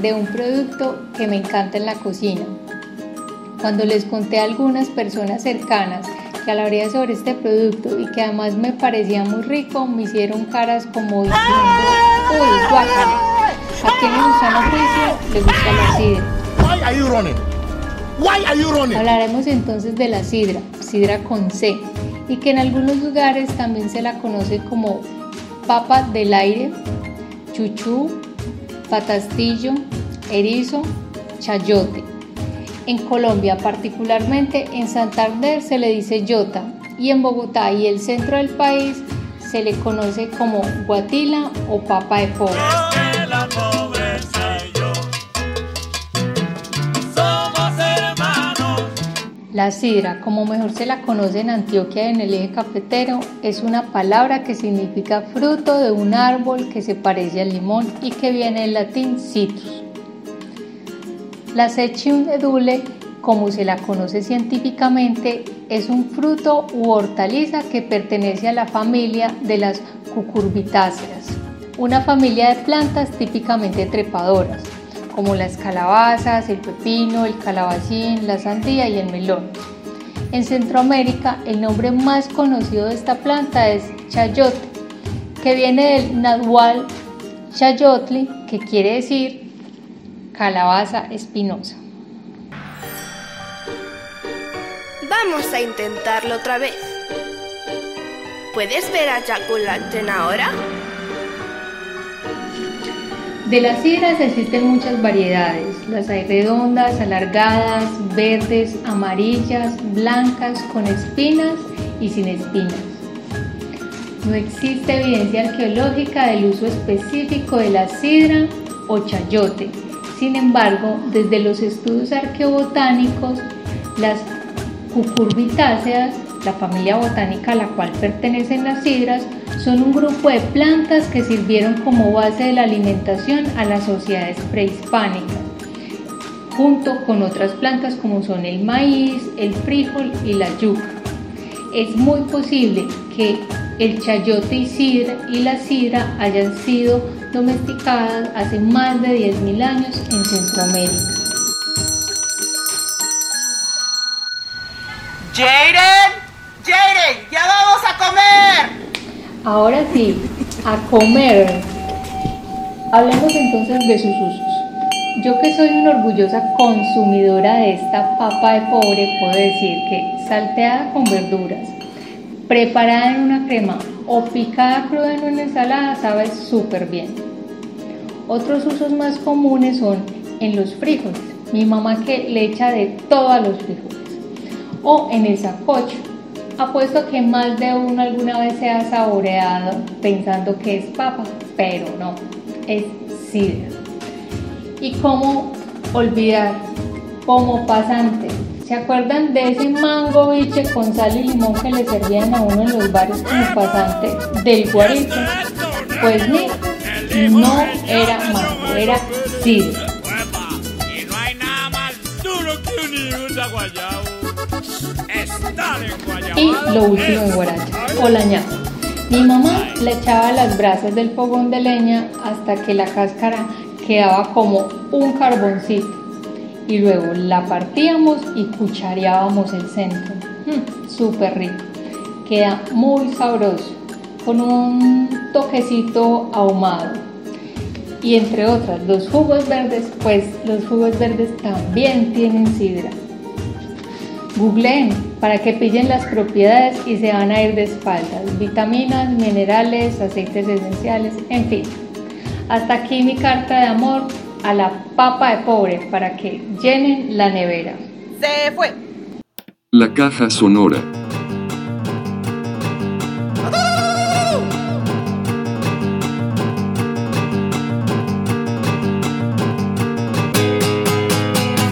De un producto que me encanta en la cocina. Cuando les conté a algunas personas cercanas que hablaría sobre este producto y que además me parecía muy rico, me hicieron caras como diciendo, uy, guácala. ¿A quién en su sano juicio le gusta la sidra? Why are you running? Why are you running? Hablaremos entonces de la sidra, sidra con C, y que en algunos lugares también se la conoce como papa del aire, chuchú, patastillo, erizo, chayote. En Colombia, particularmente en Santander, se le dice yota y en Bogotá y el centro del país se le conoce como guatila o papa de pobre. La sidra, como mejor se la conoce en Antioquia en el eje cafetero, es una palabra que significa fruto de un árbol que se parece al limón y que viene del latín citrus. La Sechium edule, como se la conoce científicamente, es un fruto u hortaliza que pertenece a la familia de las cucurbitáceas, una familia de plantas típicamente trepadoras, como las calabazas, el pepino, el calabacín, la sandía y el melón. En Centroamérica, el nombre más conocido de esta planta es chayote, que viene del nahual chayotli, que quiere decir calabaza espinosa. Vamos a intentarlo otra vez. ¿Puedes ver a Jack ahora? De las sidras existen muchas variedades. Las hay redondas, alargadas, verdes, amarillas, blancas, con espinas y sin espinas. No existe evidencia arqueológica del uso específico de la sidra o chayote. Sin embargo, desde los estudios arqueobotánicos, las cucurbitáceas, la familia botánica a la cual pertenecen las sidras, son un grupo de plantas que sirvieron como base de la alimentación a las sociedades prehispánicas, junto con otras plantas como son el maíz, el frijol y la yuca. Es muy posible que el chayote y, sidra, y la sidra hayan sido domesticadas hace más de 10.000 años en Centroamérica. ¡Jaden! ¡Jaden! ¡Ya vamos a comer! Ahora sí, a comer. Hablemos entonces de sus usos. Yo que soy una orgullosa consumidora de esta papa de pobre, puedo decir que salteada con verduras, preparada en una crema o picada cruda en una ensalada sabe súper bien. Otros usos más comunes son en los frijoles. Mi mamá que le echa de todo a los frijoles. O en el sacocho. Apuesto que más de uno alguna vez se ha saboreado pensando que es papa, pero no, es sidra. ¿Y cómo olvidar? Como pasante. ¿Se acuerdan de ese mango biche con sal y limón que le servían a uno en los bares como pasante del guarito? Pues mira, no era mango, era sidra. Y lo último en guaracha, o la ñapa. Mi mamá le echaba las brasas del fogón de leña hasta que la cáscara quedaba como un carboncito. Y luego la partíamos y cuchareábamos el centro. Mm, Súper rico. Queda muy sabroso, con un toquecito ahumado. Y entre otras, los jugos verdes, pues los jugos verdes también tienen sidra. Googleen para que pillen las propiedades y se van a ir de espaldas. Vitaminas, minerales, aceites esenciales, en fin. Hasta aquí mi carta de amor a la papa de pobre para que llenen la nevera. Se fue. La caja sonora.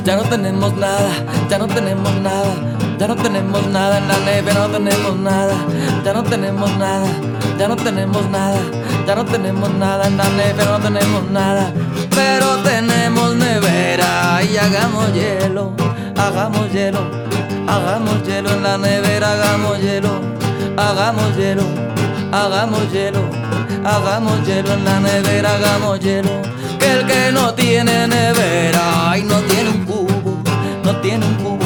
Ya no tenemos nada, ya no tenemos nada ya no tenemos nada en la nevera, no tenemos nada, ya no tenemos nada, ya no tenemos nada, ya no tenemos nada en la nevera, no tenemos nada, pero tenemos nevera y hagamos hielo, hagamos hielo, hagamos hielo en la nevera, hagamos hielo, hagamos hielo, hagamos hielo, hagamos hielo en la nevera, hagamos hielo. Que el que no tiene nevera y no tiene un cubo, no tiene un cubo,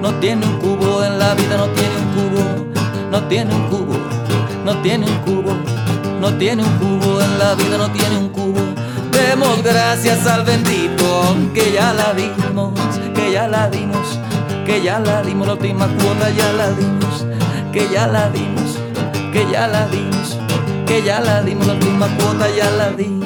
no tiene un la vida, no tiene un cubo, no tiene un cubo, no tiene un cubo, no tiene un cubo en la vida, no tiene un cubo. Demos gracias al bendito que ya la dimos, que ya la dimos, que ya la dimos, la última cuota ya la dimos, que ya la dimos, que ya la dimos, que ya la dimos, la última cuota ya la dimos.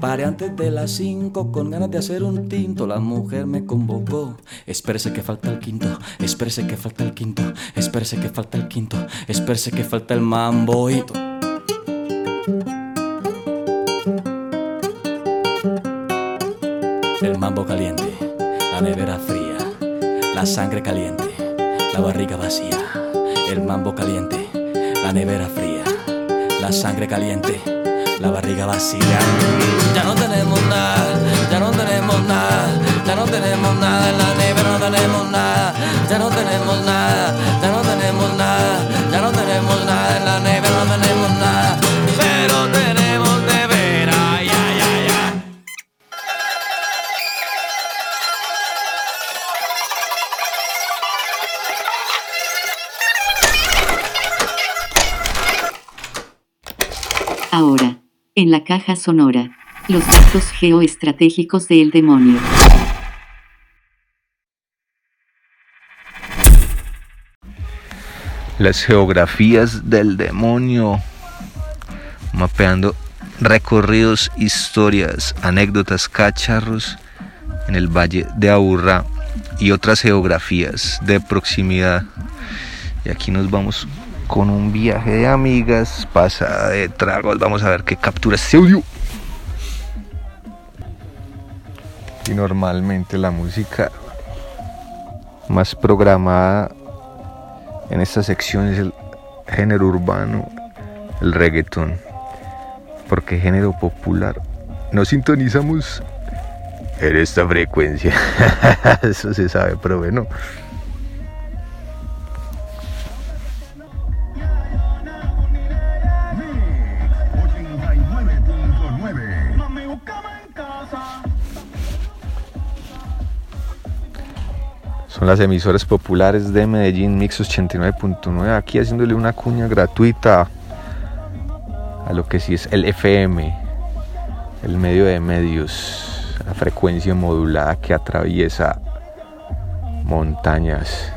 Paré antes de las 5 con ganas de hacer un tinto. La mujer me convocó. Espérese que falta el quinto. Espérese que falta el quinto. Espérese que falta el quinto. Espérese que falta el mamboito. El mambo caliente, la nevera fría, la sangre caliente, la barriga vacía. El mambo caliente, la nevera fría, la sangre caliente, la barriga vacía. Ya no tenemos nada, ya no tenemos nada, ya no tenemos nada en la nevera, no tenemos nada, ya no tenemos nada, ya no en la caja sonora, los datos geoestratégicos del demonio. Las geografías del demonio. Mapeando recorridos, historias, anécdotas, cacharros en el Valle de Aburrá y otras geografías de proximidad. Y aquí nos vamos con un viaje de amigas, pasada de tragos. Vamos a ver qué captura este audio. Y normalmente la música más programada en esta sección es el género urbano, el reggaetón. Porque género popular no sintonizamos en esta frecuencia. Eso se sabe, pero bueno. Son las emisoras populares de Medellín, Mix 89.9, aquí haciéndole una cuña gratuita a lo que sí es el FM, el medio de medios, la frecuencia modulada que atraviesa montañas.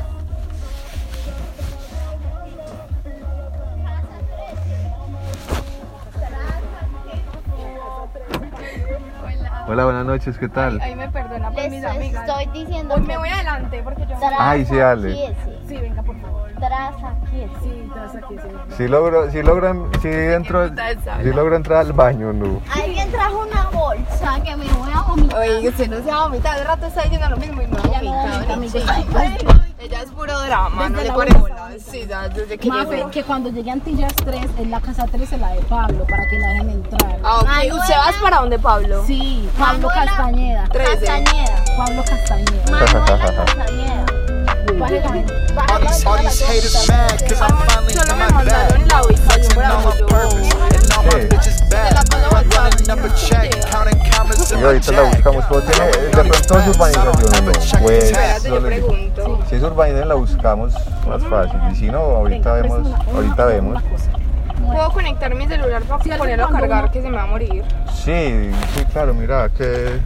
Hola, buenas noches, ¿qué tal? Ahí me perdona por Les mis amigas. estoy diciendo Hoy que- me voy adelante porque yo. Ay, sí, dale. Sí, venga, por favor. Tras aquí. Sí, tras aquí, sí. Si logro, si logran, si entro, si logro entrar al baño, no. Alguien trajo una bolsa que me voy a vomitar. Oye, usted no se va a vomitar. De rato está diciendo lo mismo y no Ella no Ella es puro drama, no Desde le la pone una. bola. Sí, ya, desde que Mafe, llegó. que cuando llegue Antillas 3 es la casa 13 la de Pablo para que la dejen entrar. Ah, ok. ¿Usted va para dónde, Pablo? Sí, Pablo Manuela Castañeda. Trece. Castañeda. Pablo Castañeda. Baje la gente. All these, all these haters mad cause I'm finally Solo in me my mandaron la bag. ubicación Flexing para on my yo. purpose. And all my bitches bad. Running up a check, counting commas in Y my ahorita la jack. buscamos, pero tiene, de pronto es urbanización o no. Pues, no si es urbanización la buscamos más fácil. Y si no, ahorita vemos, ahorita vemos. ¿Puedo conectar mi celular para ponerlo a cargar que se me va a morir? Sí, sí, claro, mira, que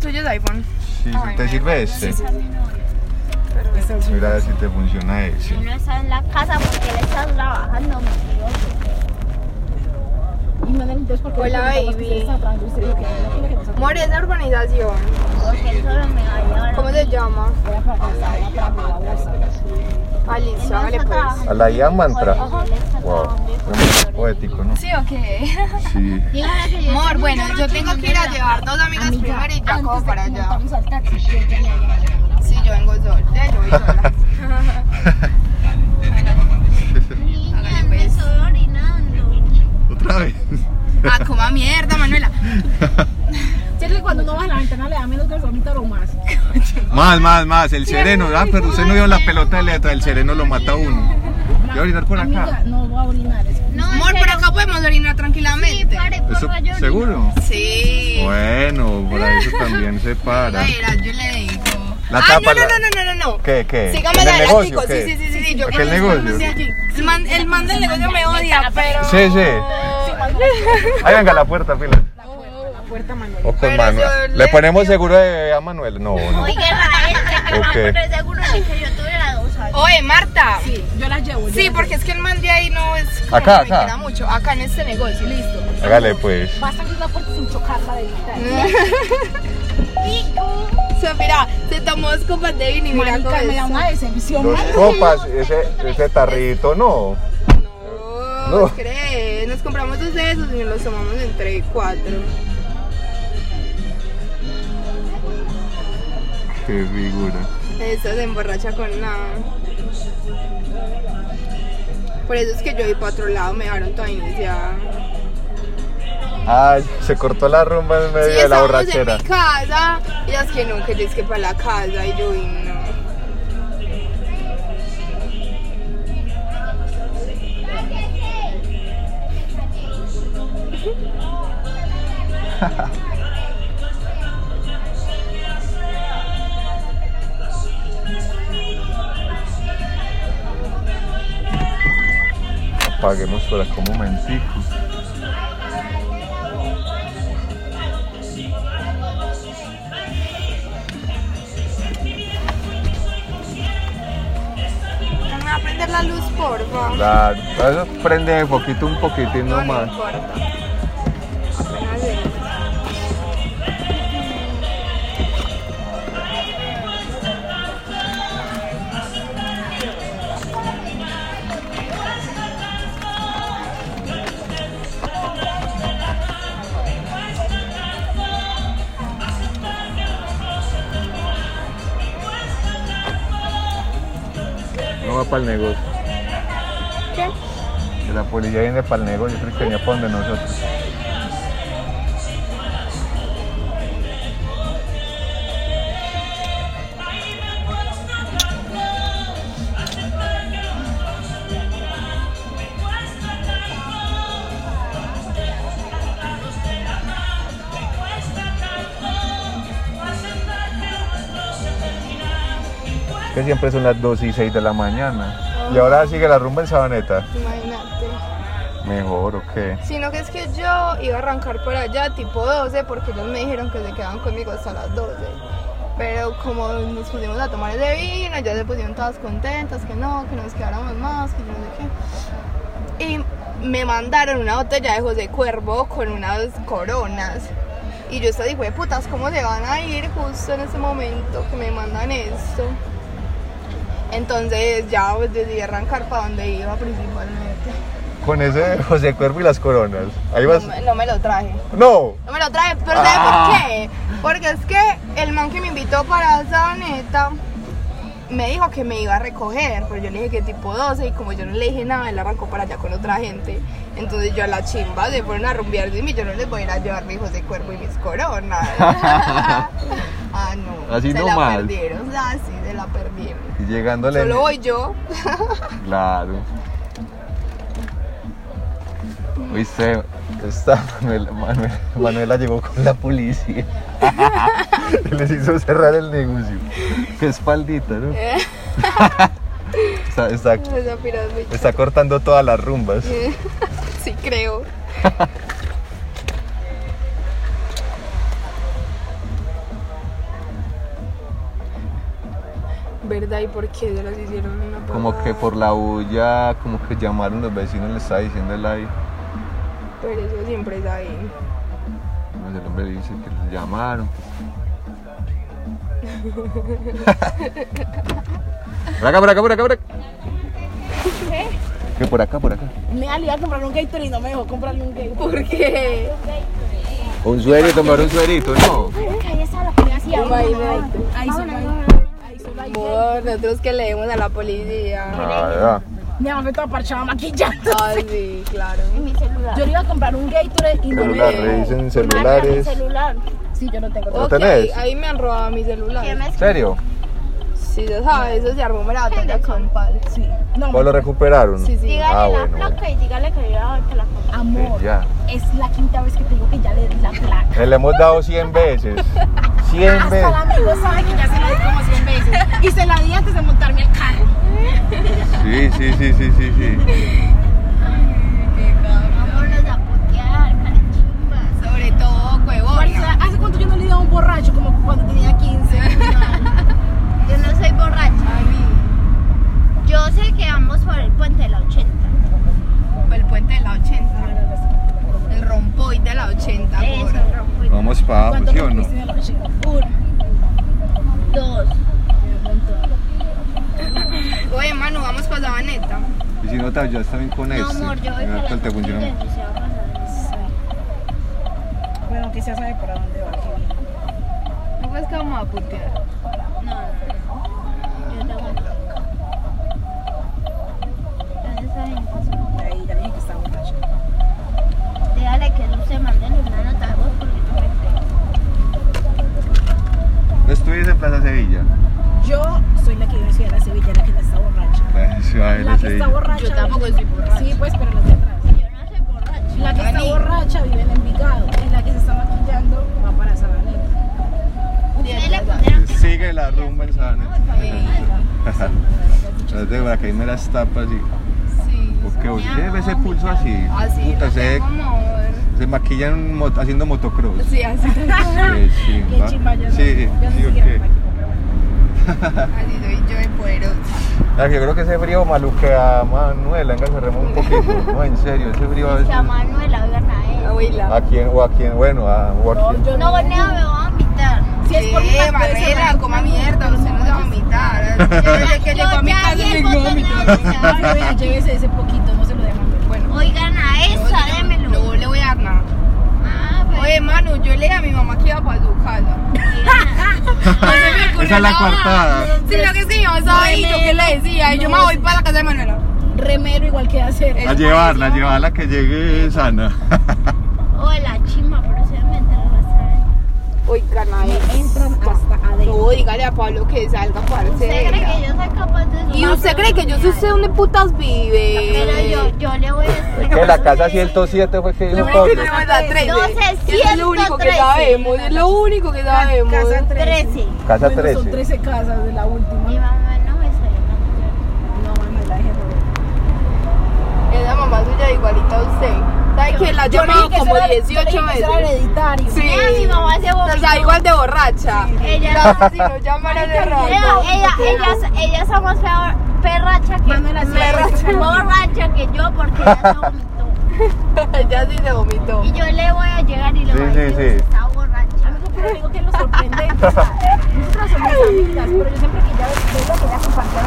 Tuyo es iPhone. si te sirve este. Mira a ver si te funciona ese. Él no está en la casa porque él está trabajando, Hola, baby. More es la urbanización. ¿Cómo se llama? Listo, hágale pues. A la IA mantra. Wow. Poético, ¿no? ¿Sí o qué? Sí. Amor, bueno, yo tengo que ir a llevar dos amigas primero y ya como para allá. Sí, yo vengo sola. Yo voy sola. Hágale pues. Otra vez. Ah, coma mierda, Manuela. ¿Cierto que cuando uno baja la ventana le da menos gasolina o más? Más, más, más. El sereno. Ah, pero usted no vio la pelota de letra. El sereno lo mata a uno. Voy a orinar por acá. Amiga, no voy a orinar. es que- Amor, por acá podemos orinar tranquilamente. ¿Eso, ¿Seguro? Sí. Bueno, por ahí eso también se para. Mira, yo le digo. La ah, tapa, no, la- no, no, no, no, no. ¿Qué, qué? Sígame ¿En el adelante, negocio, chicos. qué? Sí, sí, sí, sí. Yo ¿Aquel negocio? de allí. El man, el man del negocio me odia, pero. Sí, sí. Ahí venga la puerta, fila. La puerta, Manuel. O con Manuel. ¿Le le- ponemos seguro de a Manuel? No, no. Oiga, Rafael, que me va a Ok. poner seguro de que yo tuviera dos años. Oye, Marta. Sí, yo las llevo. yo Sí, las porque es que el man de ahí no es. como Acá, que me acá. quiera mucho. Acá en este negocio, listo. Hágale pues. Vas a abrir la puerta sin chocarla de O sea, mira, se tomó dos copas de vino y mira Marica, me da una decepción. Dos copas, ese, ese tarrito, no. No, No. crees. Nos compramos dos de esos y nos los tomamos entre cuatro. Qué figura. Eso se emborracha con nada. Por eso es que yo iba para otro lado, me dejaron toda iniciada. Ay, se cortó la rumba en medio Sí, de la borrachera. en mi casa y es que que yo es que para la casa y yo y no. Apaguemos por acá un momentico. Prender la luz, porfa? Claro, eso prende de poquito un poquitín No, no nomás. importa. Va para el negocio. ¿Qué? Que la policía viene para el negocio, yo creo que venía para donde nosotros. Que siempre son las 2 y 6 de la mañana. Y ahora sigue la rumba en Sabaneta. Imagínate. Mejor, ¿o qué? Sino que es que yo iba a arrancar por allá tipo 12 porque ellos me dijeron que se quedaban conmigo hasta las 12. Pero como nos pusimos a tomar ese vino, ya se pusieron todas contentas, que no, que nos quedáramos más, que yo no sé qué. Y me mandaron una botella de José Cuervo con unas coronas. Y yo estaba de putas, ¿cómo se van a ir justo en ese momento que me mandan esto? Entonces ya pues, decidí arrancar para donde iba principalmente. Con ese José Cuervo y las coronas. Ahí vas. No me, no me lo traje. No. No me lo traje, pero ¿sabes Ah. por qué? Porque es que el man que me invitó para Sabaneta me dijo que me iba a recoger, pero yo le dije que tipo 12 y como yo no le dije nada, él arrancó para allá con otra gente. Entonces yo a la chimba se fueron a rumbear y yo no les voy a ir a llevar mi José Cuervo y mis coronas. ah, no. Así se nomás. la perdieron, ah, la perdieron. Y llegándole. Solo voy yo. Claro. Oíste, esta Manuela, Manuela, Manuela llegó con la policía. y les hizo cerrar el negocio. Qué espaldita, ¿no? Está, está, está cortando todas las rumbas. sí, creo. ¿Verdad? ¿Y por qué se las hicieron una Como que por la bulla, como que llamaron los vecinos, le estaba diciendo el ahí. Pero eso siempre es ahí. No sé, el hombre dice que les llamaron. Por acá, por acá, por acá, por acá. Que por acá, por acá. Me le iba a comprar un Gatorade y no me dejó comprarle un Gatorade. ¿Por qué? Un suerito, tomar un suerito, no. Ahí está. Ahí. Ahí solo hay. Amor, nosotros que leemos a la policía. Nada. Mi mamá toda parchada maquillando. Ay, sí, claro. mi celular. Yo le iba a comprar un Gatorade y no me revisen celulares. celular. Sí, yo no tengo. ¿No Ok, tenés? ahí me han robado mi celular. ¿En serio? Sí, ya sabes, eso se armó un maratón con pal. Sí. No, ¿O lo recuperaron? Sí, sí. Dígale Ah, la bueno. placa y dígale que yo a que la compre. Amor, Sí, ya. es la quinta vez que te digo que ya le di la placa. Le hemos dado 100 veces. 100 Hasta el veces. amigo sabe que ya se la di como 100 veces. Y se la di antes de montarme al carro. Sí, sí, sí, sí, sí, sí. Sobre todo, huevón. ¿Hace cuánto yo no le di a un borracho? Como cuando tenía 15. Yo no soy borracha. Yo sé que vamos por el puente de la 80. El puente de la 80. El rompoy de la 80. Eso, por- el rompoy. Vamos para abajo, ¿Cuánto ¿sí o no? rompiste de la 80? Uno. Dos. Oye, Manu, vamos para Sabaneta. Y si no te ayudas también con No, este. amor, yo voy A ver para te la funciona. se. Bueno, que ya sabe para dónde va. No pues que vamos a putear. No, no, no. Yo. ¿Dónde está gente? Ahí ya le dije que está borracho. Dígale que no se manden una nota porque no me creo. ¿No estuviste en Plaza Sevilla? Yo soy la que vive en Ciudad de la Sevilla, la que no está borracha. La ciudad de La la que está borracha. Yo tampoco soy borracha. Sí, pues, pero los de atrás. Yo no soy borracha. La que está borracha vive en Envigado. Y la que se está maquillando va para Sabaneta. Ustedes le pondrán que Sigue la rumba en Sabaneta. Las de por acá hay meras tapas y. Sí. Porque vos ese pulso así. Así, Puta, se, se maquillan haciendo motocross. Sí, así. Qué chimba. Qué chimba, yo no. Sí, sí, me. Así soy yo de poderosa. Ah, yo creo que ese frío maluquea a Manuela, venga, cerremos un poquito. No, en serio, ese frío a que a veces. Manuela, oigan a él. ¿A quién? O a quién, bueno, a, o a No, quién. yo No, no. me voy a. Si es por mi Sí, Manuela, man- coma mierda, usted no se va a vomitar. Yo desde que Yo llegó a mi casa. Ay, vea, llévese ese poquito, no se lo Manuel. Bueno, Oigan a esa, démelo. no le voy a dar nada. Ah, Oye, Manu, yo le dije a mi mamá que iba para su casa. Esa es la coartada. Sí, lo que que mi mamá estaba ahí, yo qué le decía, y yo me voy para la casa de Manuela. Remero igual que hacer. A llevarla, a llevarla que llegue sana. O la chimba, pero se me entra a Uy, canal. Entran hasta adentro. No, dígale a Pablo que salga, parce. ¿Usted cree que yo soy capaz de ¿Y usted cree que yo sé usted dónde putas vive? Pero yo, yo le voy a decir. que la casa 107 fue que dijo Pablo. Es lo único que sabemos, es lo único que sabemos. Casa 13. Casa Bueno, 13. Son 13 casas de la última. Mi mamá no me. No, dejé Es la mamá suya igualita a usted. ¿Sabe que la ha llamado como eso era- yo le 18 dije que veces? eso era hereditario. Sí. Mira, mi mamá se vomitó. O sea, igual de borracha. Ella- La- Si no llaman de. Ella, ella, ella, es más perracha que sí, borracha que yo porque ella se vomitó. Ella sí se vomitó. Y yo le voy a llegar y le Sí, voy a sí, decir sí. está borracha. Amigo, pero digo que es lo sorprendente. o sea, nosotras somos amigas, pero yo siempre que veo ella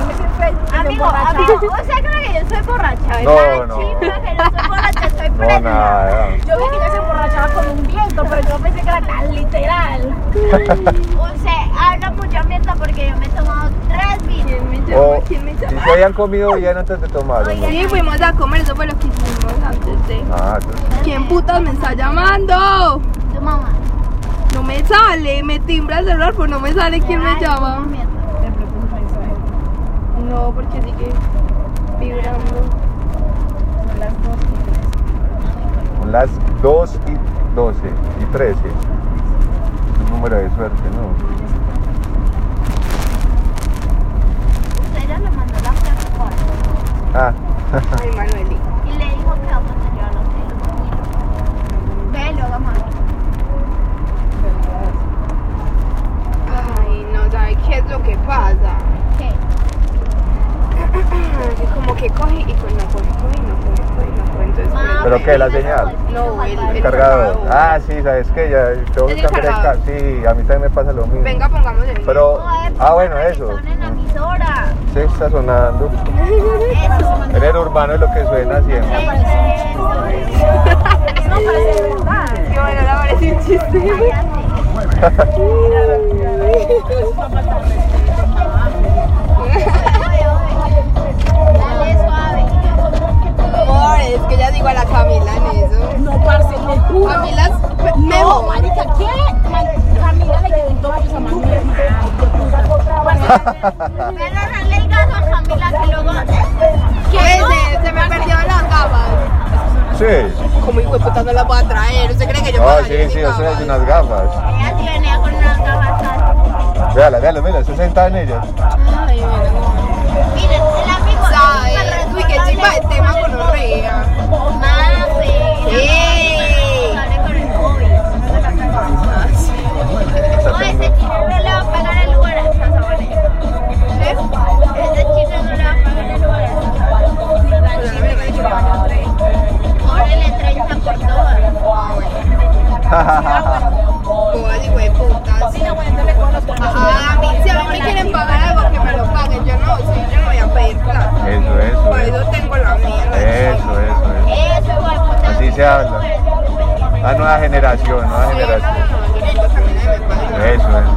me y yo Amigo, emborrachada. amigo, ¿usted cree que yo soy borracha? No, ¿verdad? no. Chimba, que no soy borracha, soy No, presa. nada. Yo vi que ella se emborrachaba con un viento, pero yo pensé que era tan literal. Usted habla mucha mierda porque yo me he tomado tres vinos. O si se habían comido bien antes de tomar. ¿o no? Oiga, Sí, fuimos a comer, eso fue lo que hicimos antes de. Ah, entonces. ¿Quién putas me está llamando? Tu mamá. No me sale, me timbra el celular, pues no me sale quién me llama. mensaje. No, porque sigue vibrando. Son las dos y tres. Son las 2 y 12 y 13. Es un número de suerte, ¿no? Usted ya le mandó la foto Ah, Ay, Manueli. y le dijo que vamos a llevar los teléfonos. Ve, lo vamos a ver. Ay, no, ¿sabe qué es lo que pasa? ¿Qué? Como que coge y pues no coge, coge y no coge, coge y no coge. Entonces, Ah, eso- ¿Pero qué? ¿La señal? No, el, El el cargador. Ah, sí, ¿sabes qué? Ya tengo que ¿Es el cambiar el cargador? ca- Sí, a mí también me pasa lo mismo. Venga, pongamos el Pero, ah, bueno, eso. emisora. Sí, está sonando. En el urbano es lo que suena siempre. No parece verdad. Qué bueno, la parece un chiste. Es que ya digo a la Camila en eso. No, parce, le juro. Camila es pe- No, mejor. marica, ¿qué? Camila le un tobillo a Manuel. Pero no le digas a Camila que luego. ¿Qué es? Se me perdieron las gafas. Sí. Como hijo de puta no las voy a traer. ¿Usted cree que yo voy Ah, a sí, traer sí, mis eso es gafas? unas gafas. Ella sí venía con unas gafas. Véala, véala, véala, se senta en ellas. Ay, bueno. Miren, el amigo. ¿Sabes? Uy, qué chimba de tema con orrea. Con el COVID. No, ese chino no le va a pagar el lugar a esa sabanera. ¿Eh? Ese chino no le va a pagar el lugar a esa sabanera. Cóbrele 30 por todas. Boas, hijo de putas. Ajá, a mí, si a mí me quieren pagar algo, que me lo paguen. Yo no, sí, yo no voy a pedir plata. Eso, eso. Por eso tengo la mía. Eso, eso, eso. Eso. Así se habla. La nueva generación, nueva generación. Eso, eso.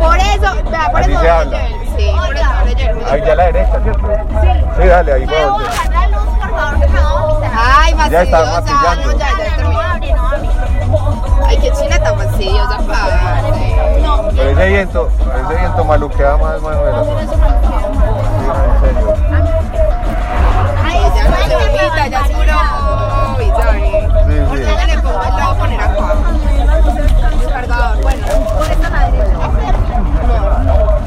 Por eso, vea, por Así eso se habla. Sí, por eso. Ahí ya la derecha, ¿cierto? Sí, dale, ahí ¿Puedo la luz, por favor, Ay, Ya está fastidiosa. maquillando. No, ya, ya abre. Ay, qué china tan fastidiosa, padre. Pero ese viento, ese viento maluquea más, Manuela. Sí, en serio. Ella no se vomita, ella es puro Vitamin. Sí, Porque sí. ella le pongo, le voy a poner acá. El cargador, bueno. Por esta.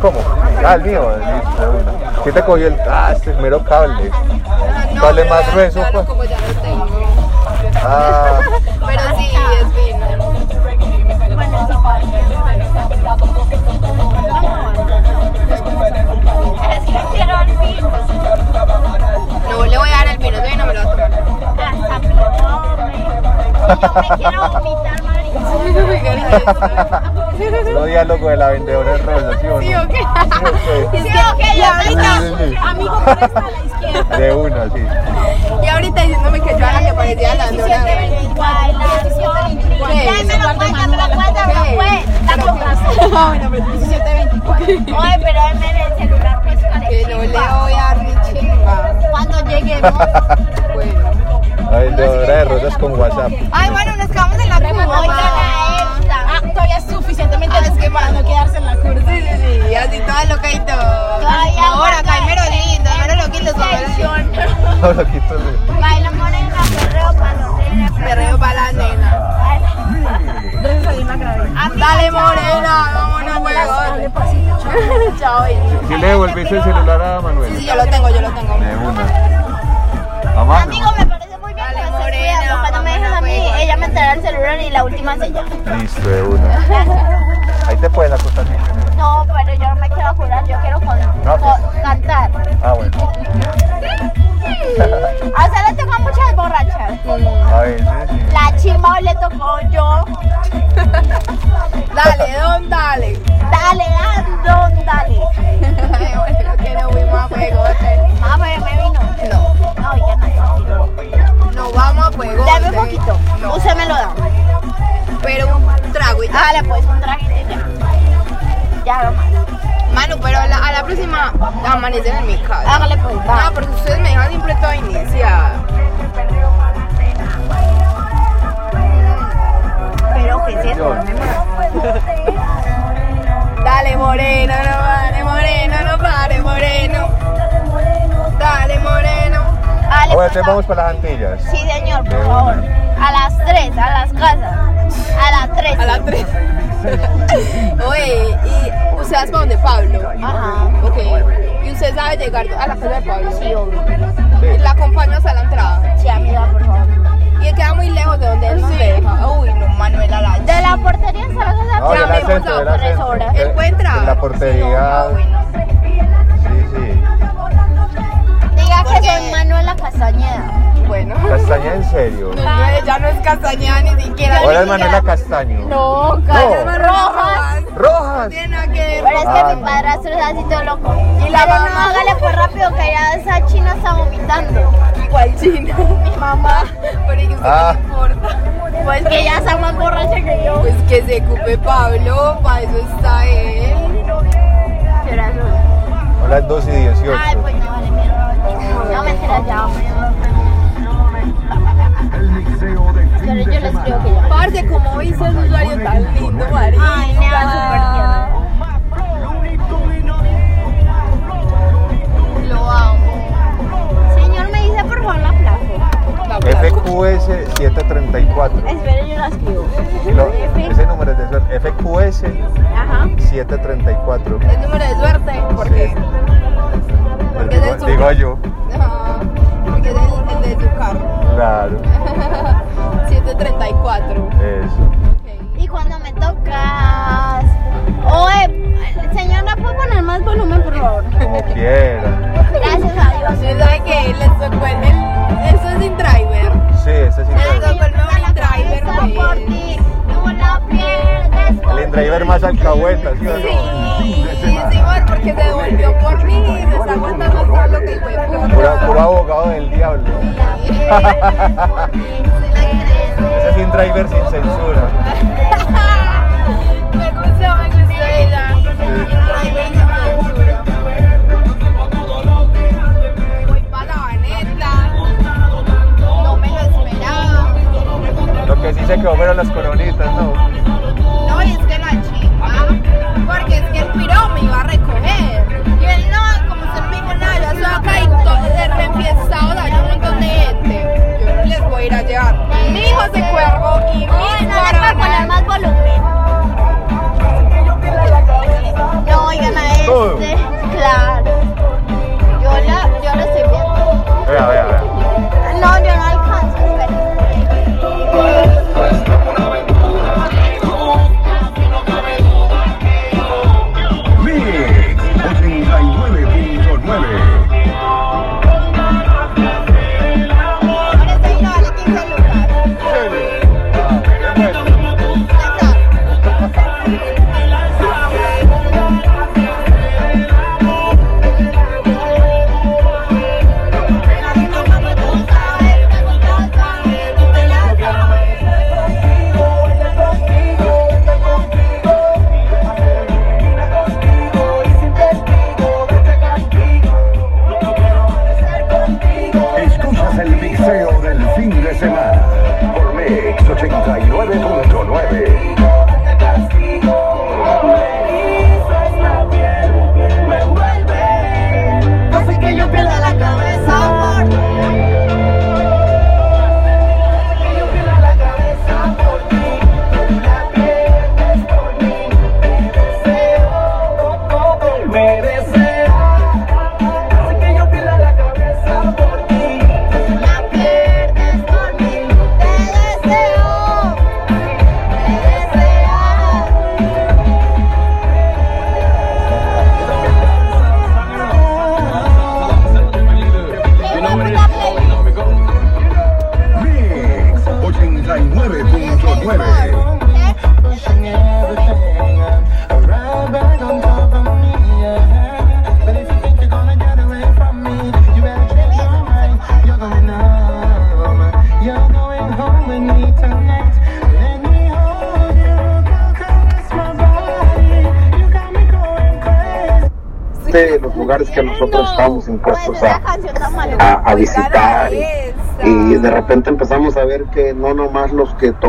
¿Cómo? Ah, el mío, una. ¿Qué te cogió el.? Ah, este es mero cable. No, Cable pero más ya- grueso, ya pues. Como ya lo tengo. Ah, Pero sí, es fino. es que quiero el vino. No le voy a dar el vino, todavía no me lo voy a tomar. Hasta pitome. Yo me quiero vomitar, marica. no diálogo de la vendedora de rosas, ¿sí o no? ¿Sí o qué? ¿Sí o qué? Es que, que ya ahorita, Sí, sí, sí. Amigo, sí. y ahorita diciéndome que yo era la que parecía la Nora. Baila, ¿Qué? Ya me lo cuenta, me lo cuenta, me lo cuenta. La compraste. Bueno, pero 1724. Oye, pero dame el celular, pues, Que no le voy a dar ni chimba. Cuando lleguemos. Bueno. De rosas con WhatsApp. Ay, bueno, Ahora quítale. Baila morena, perreo. Perreo para la nena. Gracias a Dios la grabé. Dale, morena, vámonos, huevón. Chao, bien. ¿Sí le devolviste el celular a Manuel? Sí, sí, yo lo tengo, yo lo tengo. De una. A. Amigo, me parece muy bien que estés cuidando. Cuando me dejes a mí, ella me entrega el celular y la última sella. Listo, de una. Ahí te puedes acostar. No, pero yo no me quiero jurar, yo quiero con, No, pues. con- cantar. Ah, bueno. Veces sí. La chimba le tocó yo. Dale, don, dale. Dale, don, dale. Bueno, que no fuimos a juegote. Más me vino. No, No, ya no. no vamos a juegote. Dame un poquito. No, Usted me lo da. pero un trago y. Dale, pues un de ya. Ya, nomás. Manu, pero a la, a la próxima amanecen en mi casa. Hágale pues. No, porque ustedes me dejan siempre toda iniciada. Es. Dale, moreno, no pare, moreno, no pare, moreno. Dale, moreno. Dale, Ahora entonces vamos para las Antillas. Sí, señor, por favor. A las 3, a las casas. A las 3. A las 3. Oye, ¿y usted vas para donde Pablo? Ajá. Ok. ¿Y usted sabe llegar a la casa de Pablo? Sí, obvio. ¿Y la acompaño hasta la entrada? Sí, amiga, por favor. ¿Y queda muy lejos de donde él nos deja? Uy, no, Manuela la De la portería la casa No, ya del me acento, hemos del dado tres acento. horas. Eh, ¿Él puede entrar? En la portería. Ah, bueno. Sí, sí. Diga que soy Manuela Castañeda. bueno. Castañeda en serio. No, no, ella no es Castañeda ni siquiera. Ahora es Manuela Castaño. No, No. Carlos Rojas. Rojas. No tiene nada que ver. Pero es que Ah, mi no. padrastro es así todo loco. Y la Pero mamá. no, hágale pues rápido que ya esa china está vomitando. ¿Cuál chino? Mi mamá. Pero ¿y usted Ah. qué importa? Pues que ella está más borracha que yo. Pues que se ocupe Pablo, para eso está él. ¿Qué hora son? Son las 2 y 18. Ay, pues no vale mierda. No, mentira, ya, hombre. Pero yo les creo que ya. Parce, ¿cómo hizo ese usuario tan lindo, María? Ay, me FQS 734. Espere, yo la escribo. Lo- ese número es de suerte. FQS Ajá. 734. ¿Es número de suerte? ¿Por qué? Porque es Digo, de su- digo yo. Porque es el, el de su carro. Claro. 734. Eso. Y cuando me tocas. Oye, señor, ¿me puede poner más volumen, por favor? Como quiera. Gracias a Dios. ¿Usted sabe que les tocó el- eso es sin driver? Sí, tocó el nuevo driver, la pierdes El indriver más alcahueta, ¿sí o no? Sí, sí, porque se devolvió por mí y se está aguantando todo lo que fue Puro, puro abogado del diablo. Ese es indriver sin censura. Me gustó, me gustó ella. Sí se quedó las coronitas. No,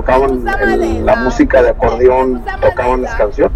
tocaban el- la música de acordeón tocaban las canciones.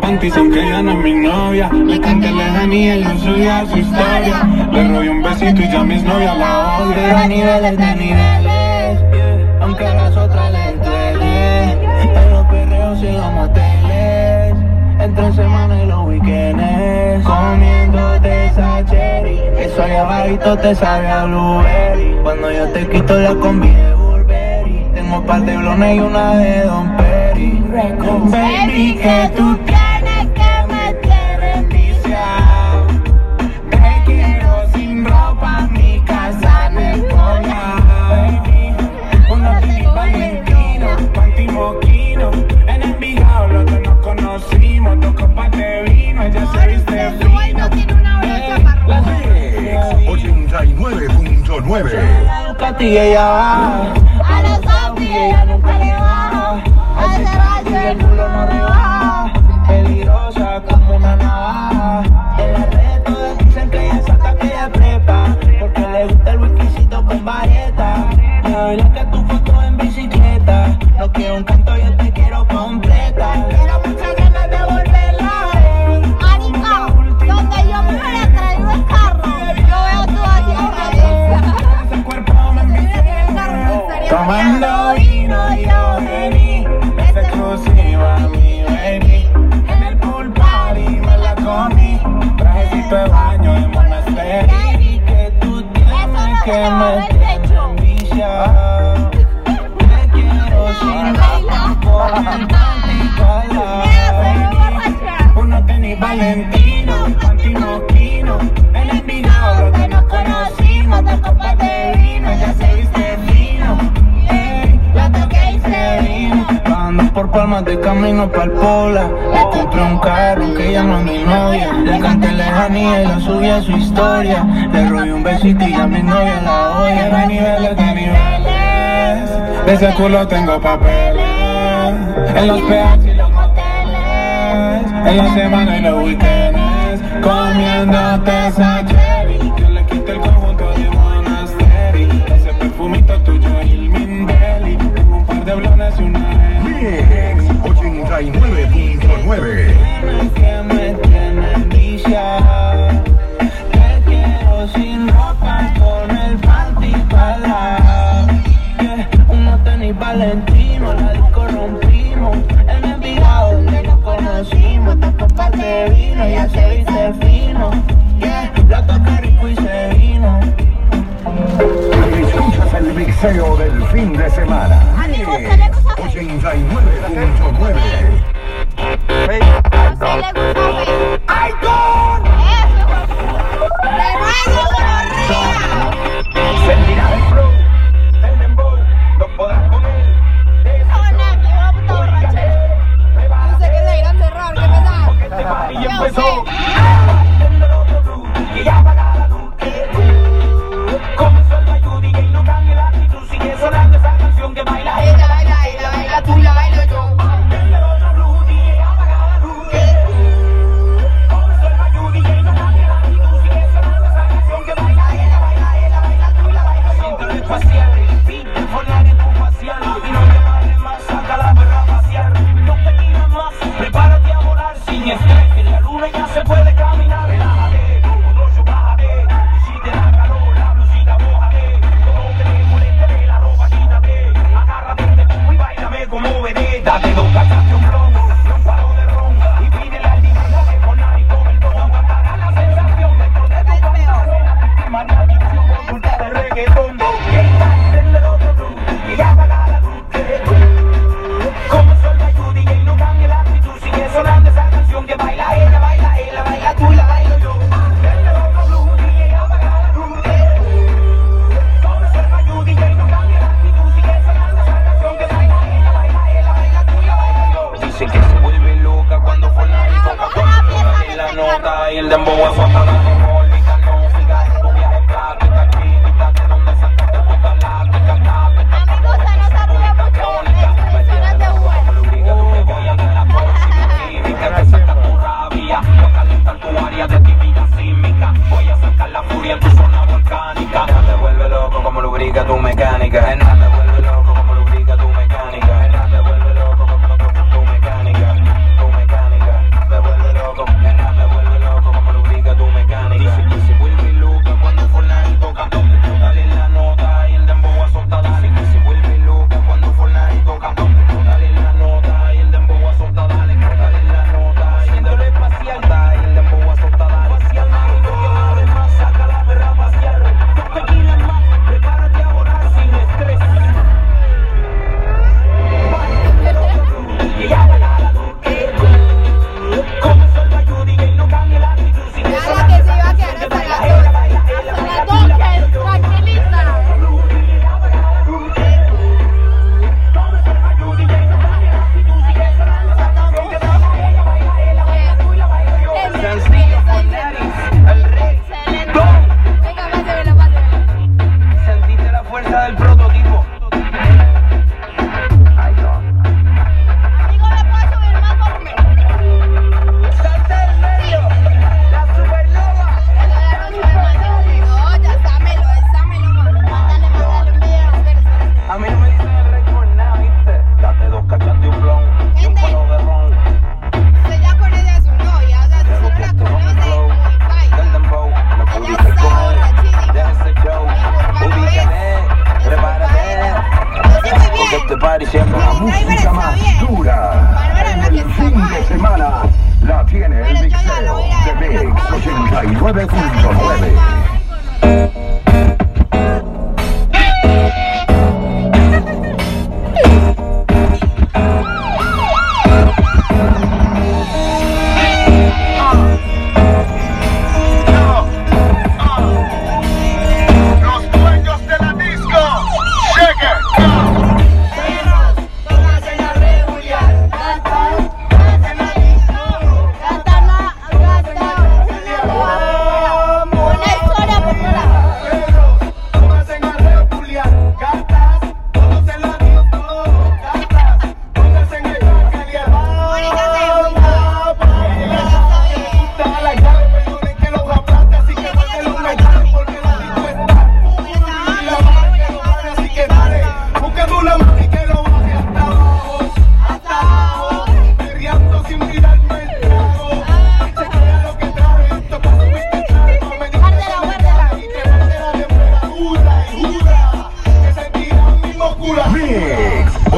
panties aunque ella no es mi novia. Le canté lejanía y yo subía su historia. Le robé un besito y ya mis novias la odio Pero a niveles de niveles. Aunque a las otras les duele En los perreos y los moteles Entre semanas y los weekendes Comiendo de esa cherry Eso allá abajito te sabe a blueberry. Cuando yo te quito la combi de Burberry Tengo un par de blones y una de Don Perry. Baby, que tú yeah, yeah. camino pa'l pola. Le compré un carro que ella no es mi novia. Le canté lejanía y la subí a su historia. Le robé un besito y a mi novia la oye. No hay niveles de niveles. De ese culo tengo papeles. En los peajes y los moteles. En la semana y los weekends. Comiéndote sal paseo del fin de semana. Amigos, tenemos a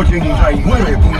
Mix 89.9.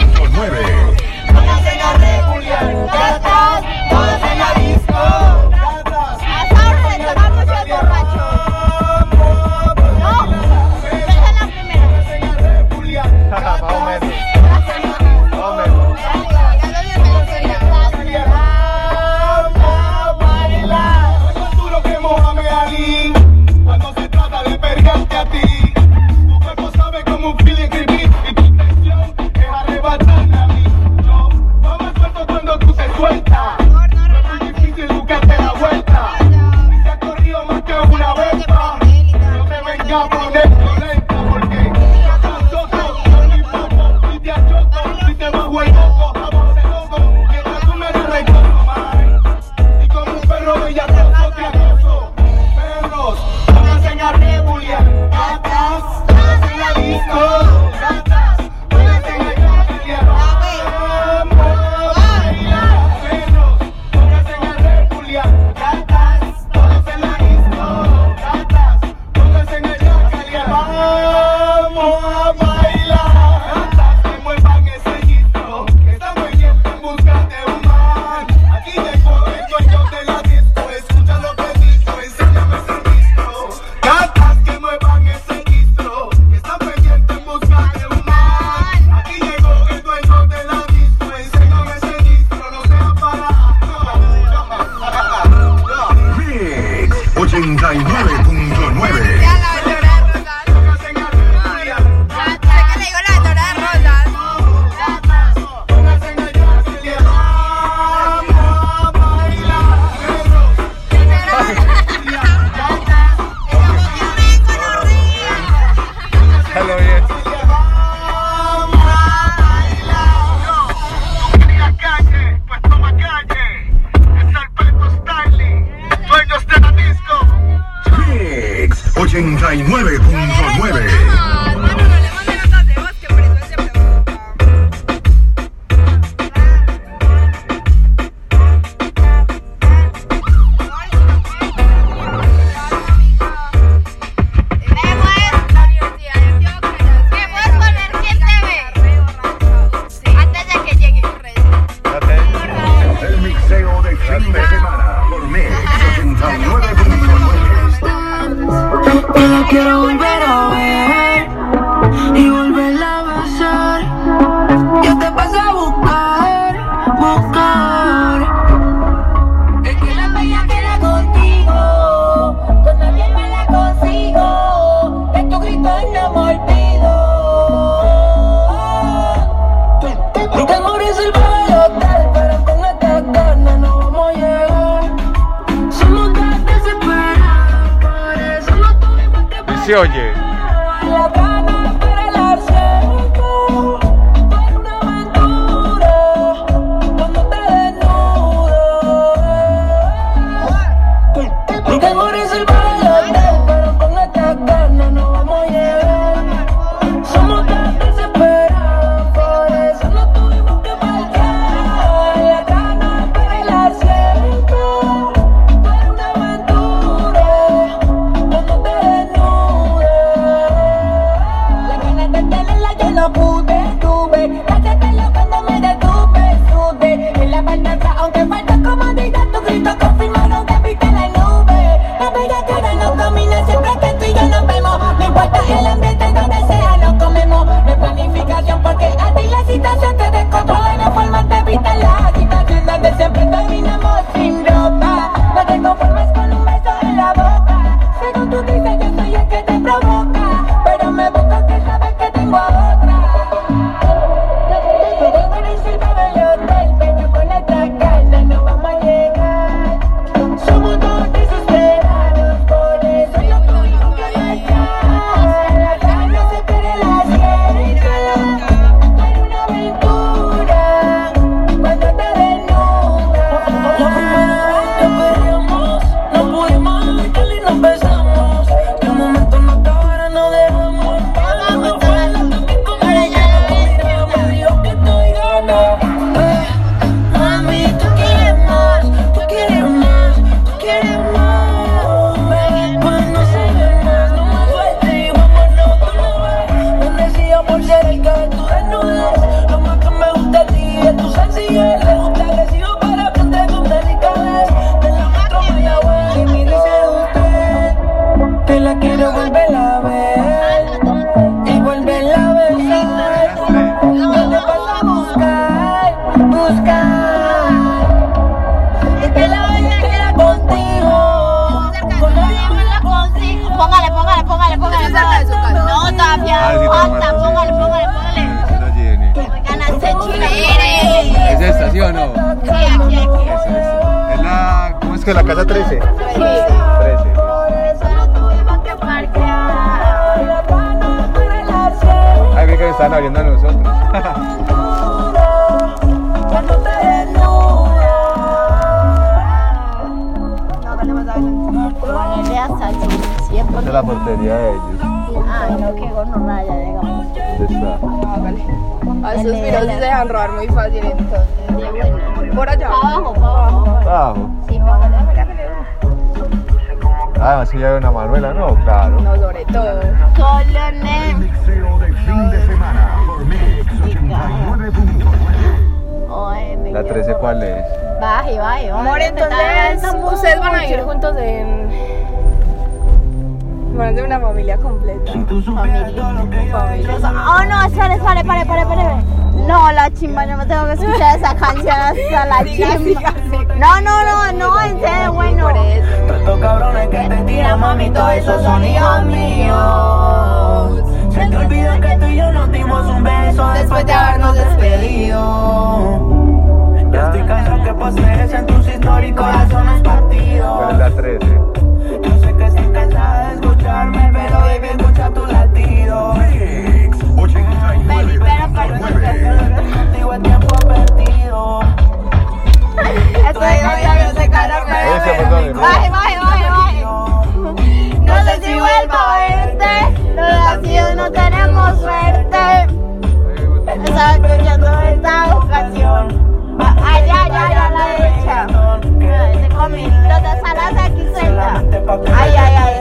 No, no, no, no, en serio, bueno. Tantos cabrones que te tiran, mami, todos esos son hijos míos. Se te olvidó que tú y yo nos dimos un beso después de habernos despedido. Ya estoy cansado que posees en tus históricos razones para Baje, baje, baje, baje. No sé si vuelvo a verte. Los vacíos no tenemos suerte. Estaba escuchando esta ocasión. Allá, allá, allá a la derecha. Se este comí salas aquí cerca. Ay, ay, ay.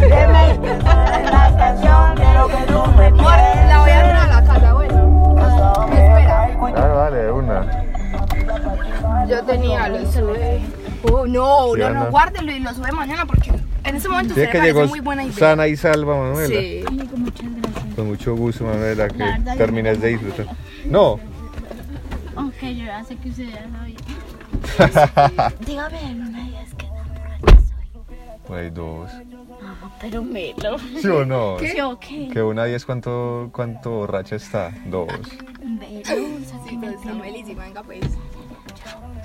Deme la canción de lo que tú genial. Oh, no, sí, no, no, guárdelo y lo sube mañana porque en ese momento usted que llegó muy buena idea. Sana y salva, Manuela. Sí. Muchas gracias. Con mucho gusto, Manuela, que termines de disfrutar. No. Aunque yo ya sé que usted ya sabía. Dígame, en una de ellas quedan por ahí soy. Por ahí dos. Pero Melo. ¿Sí o no? ¿Qué? ¿Sí o qué? Que una de ellas, ¿cuánto, cuánto borracha está? Dos.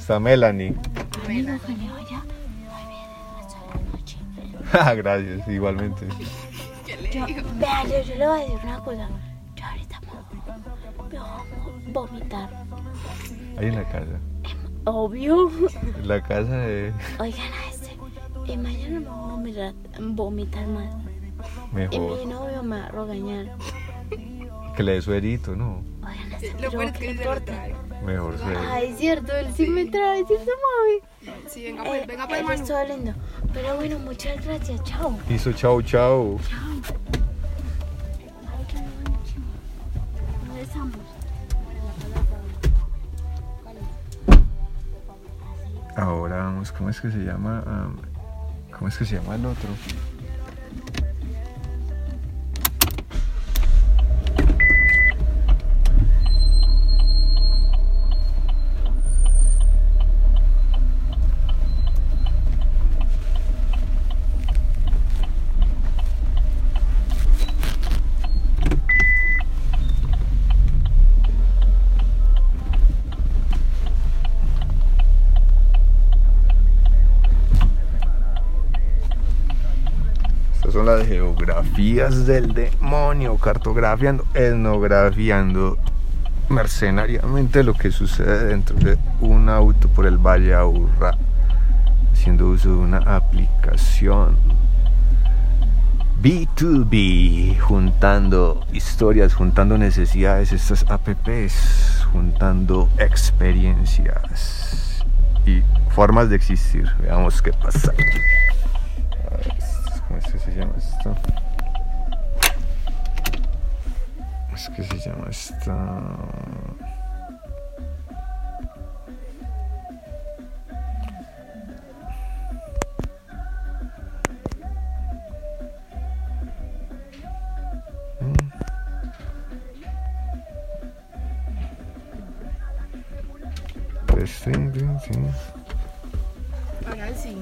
Está Melanie. Ah, Gracias, igualmente. Yo, vea, yo, yo le voy a decir una cosa. Yo ahorita me voy a vomitar. Ahí en la casa. Obvio. En la casa de. Oigan a este. Y mañana me voy a vomitar, vomitar más. Y Mejor. mi novio me va a regañar. Que le dé suerito, ¿no? Lo peor es ¿qué que le él se lo importa? trae. Mejor suero. Ay, cierto, él sí me trae, ¿cierto, mami? Sí, venga pues, Eh, venga pues, es lindo. Pero bueno, muchas gracias, chao. Hizo chau. ¿Dónde estamos? Ahora vamos, ¿cómo es que se llama? Am, ¿Cómo es que se llama el otro? Estas geografías del demonio, cartografiando, etnografiando mercenariamente lo que sucede dentro de un auto por el Valle Aburrá, haciendo uso de una aplicación B2B, juntando historias, juntando necesidades, estas apps, juntando experiencias y formas de existir. Veamos qué pasa. A ver, ¿Cómo es que se llama esto? ¿Cómo es que se llama esto? Pues, sí, sí, sí. Ahora sí.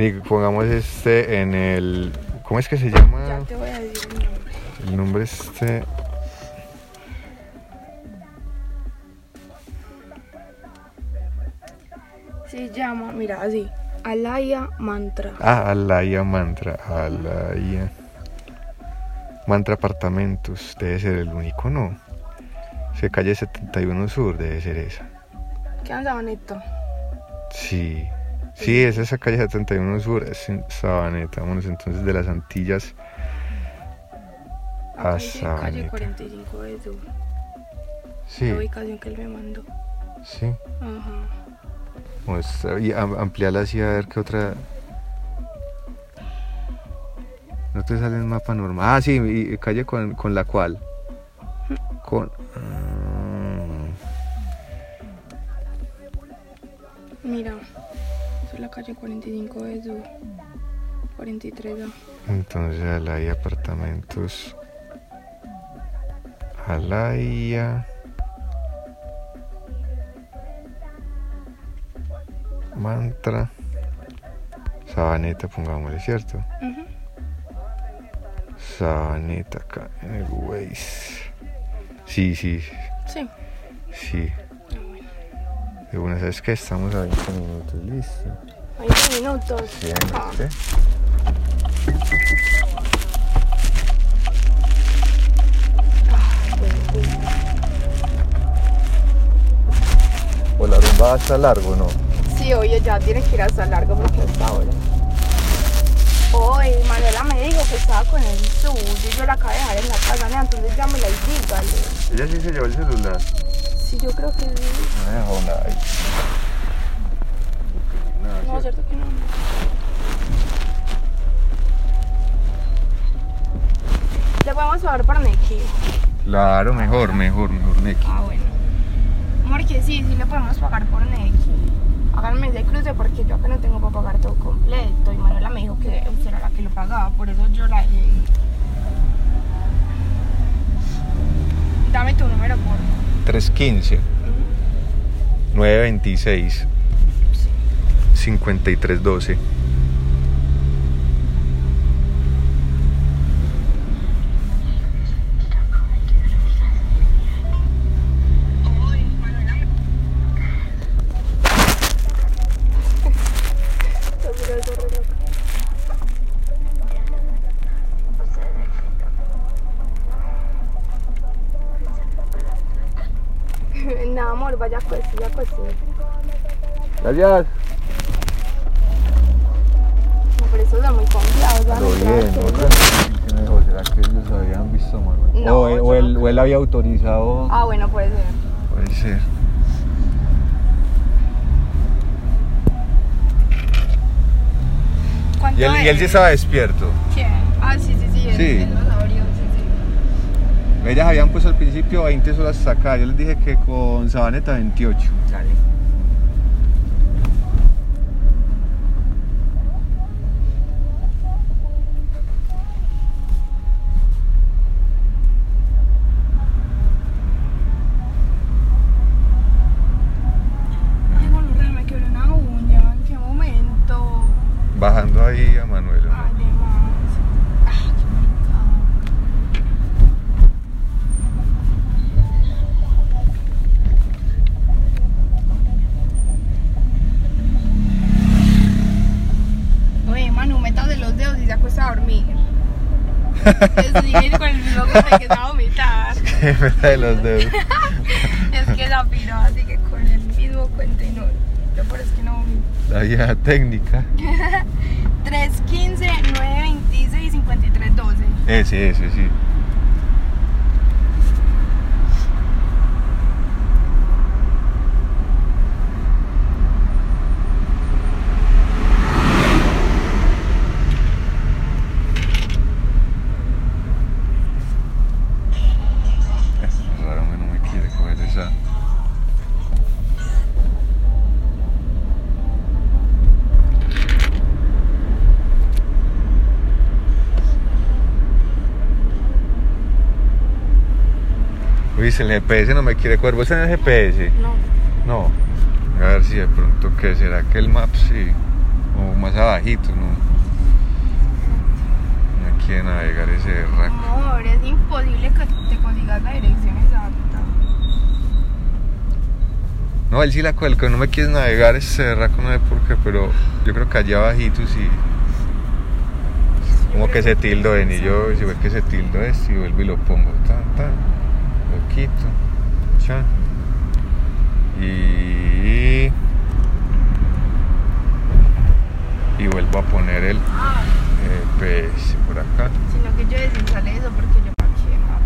Y pongamos este en el. ¿Cómo es que se llama? Ya te voy a decir el nombre. El nombre este. Se llama, mira, así. Alaya Mantra. Ah, Alaya Mantra. Alaya. Mantra Apartamentos. Debe ser el único, ¿no? Se calle 71 Sur, debe ser esa. ¿Qué anda bonito? Sí. Sí, es esa calle 71 Sur, es en Sabaneta. Vámonos entonces de las Antillas a Dice calle Sabaneta. 45 de Sur. Sí, La ubicación que él me mandó. sí. Ajá. Muestra- y am- ampliarla así a ver qué otra. No te sale el mapa normal. Ah, sí, y calle con, con la cual. Con. ah, Mira, la calle 45 de Sur. 43A. entonces Alaya Apartamentos. Alaya. Mantra. Sabaneta, pongámosle, ¿cierto? Ujú. Sabaneta acá en el Waze. Sí, sí, Sí. sí. De una, ¿sabes qué? Estamos a 20 minutos, listo. 20 minutos. Sí, Ah. ¿viste? O la rumba está largo, ¿no? Sí, oye, ya tienes que ir hasta largo porque hasta ahora. Hoy Manuela me dijo que estaba con el suyo y yo la acabo de dejar en la casa, ¿no? entonces llámela y dígale. Ella sí se llevó el celular. Sí, yo creo que sí. No me dejó nada No, ¿cierto? cierto que no. Le podemos pagar por Neki. Claro, mejor, mejor, mejor, Neki. Ah, bueno. Porque sí, sí le podemos pagar por Neki. Háganme ese cruce porque yo acá no tengo para pagar todo completo. Y Manuela me dijo que usted era la que lo pagaba, por eso yo la dejé. Dame tu número, por 315 926 5312. No, amor, vaya pues, ya. Gracias. No, pero eso es muy confiado. ¿sabes? Pero bien, Claro que- ¿no? ¿Qué me dijo? ¿Será que ellos habían visto Manuel? No, o, él- o él, o él había autorizado. Ah, bueno, puede ser. Puede ser. ¿Cuánto Y él, y él sí es? estaba despierto. ¿Quién? Ah, sí, sí, sí. él- Sí. él nos abrió, sí, sí. Ellas habían puesto al principio 20 solas hasta acá. Yo les dije que con Sabaneta 28. Ay, gonorrea, me quebré una uña. ¿En qué momento? Bajando ahí a Manuel. ¿no? Ay, de más. Ah, qué maricada. Oye, Manu, métase los dedos y se acuesta a dormir. Es seguir con el mismo que se a vomitar. de los dedos. es que la piró, así que con el mismo cuento y no. Lo peor es que no vomito. La vieja técnica. 315, 926, 53, 12. Ese, ese, sí. Es raro que no me quiere coger esa. El GPS no me quiere coger. ¿Vos tenés GPS? No. No. A ver si de pronto, ¿qué será que el map sí? O más abajito, ¿no? No quiere navegar ese rack. Amor, es imposible que te consigas la dirección exacta. No, él sí la cuelga, el no me quiere navegar ese rack, no sé por qué, pero yo creo que allá abajito sí. Como que se tildo en y yo, si ve que se tildo es y vuelvo y lo pongo. Tan, tan. Lo quito. Chan. Y. Y vuelvo a poner el GPS por acá. Sino que yo desinstalé eso porque yo quema.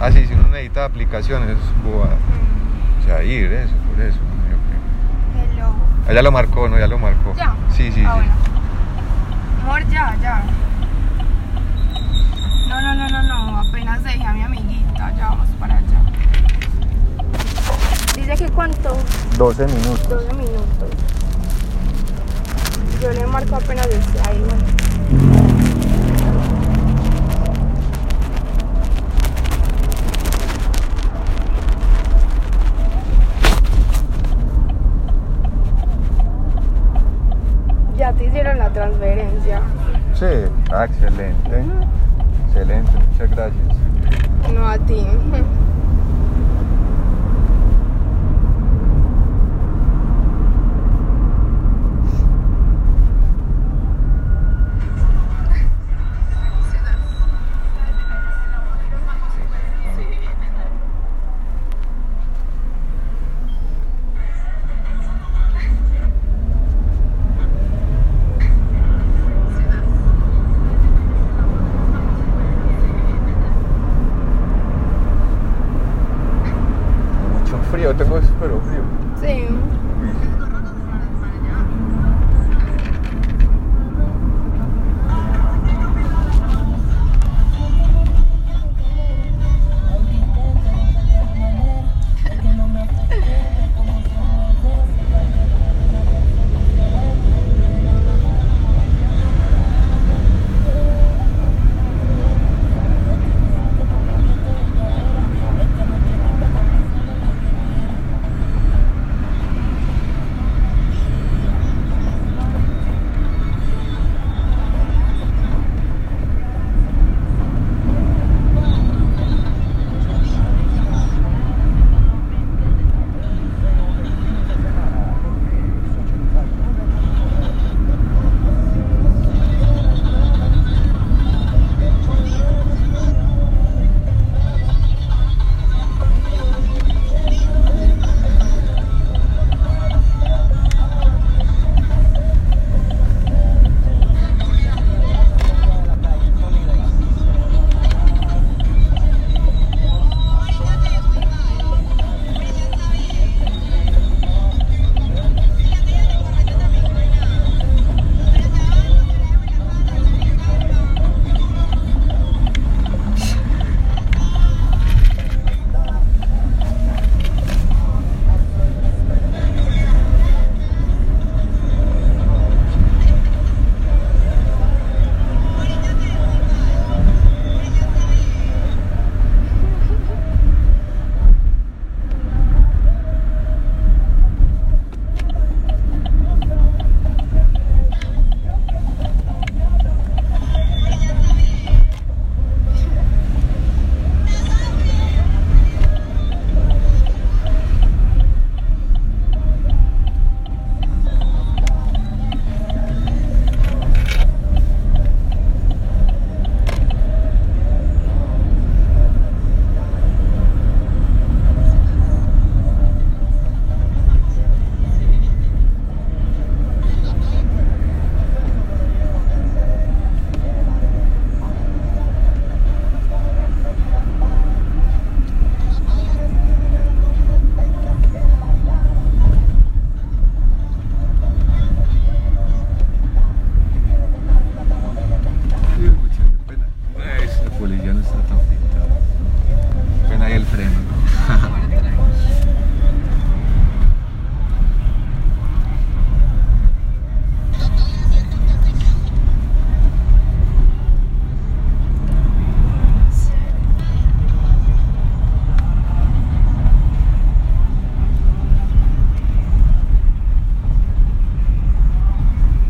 Ah, sí, si uno necesita aplicaciones, es bobada. O sea, ir, eso, por eso. Hello. Ah, ya lo marcó, ¿no? Ya lo marcó. ¿Ya? Sí, sí, Ah, sí. bueno. Amor, ya, ya. No, no, no. Apenas dejé a mi amiguita. Ya vamos para allá. Dice que cuánto? 12 minutos. 12 minutos. Yo le marco apenas desde ahí, bueno. Ya te hicieron la transferencia. Sí, excelente. Excelente, muchas gracias. No a ti.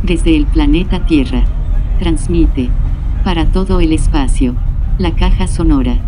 desde el planeta Tierra. Transmite para todo el espacio. La caja sonora.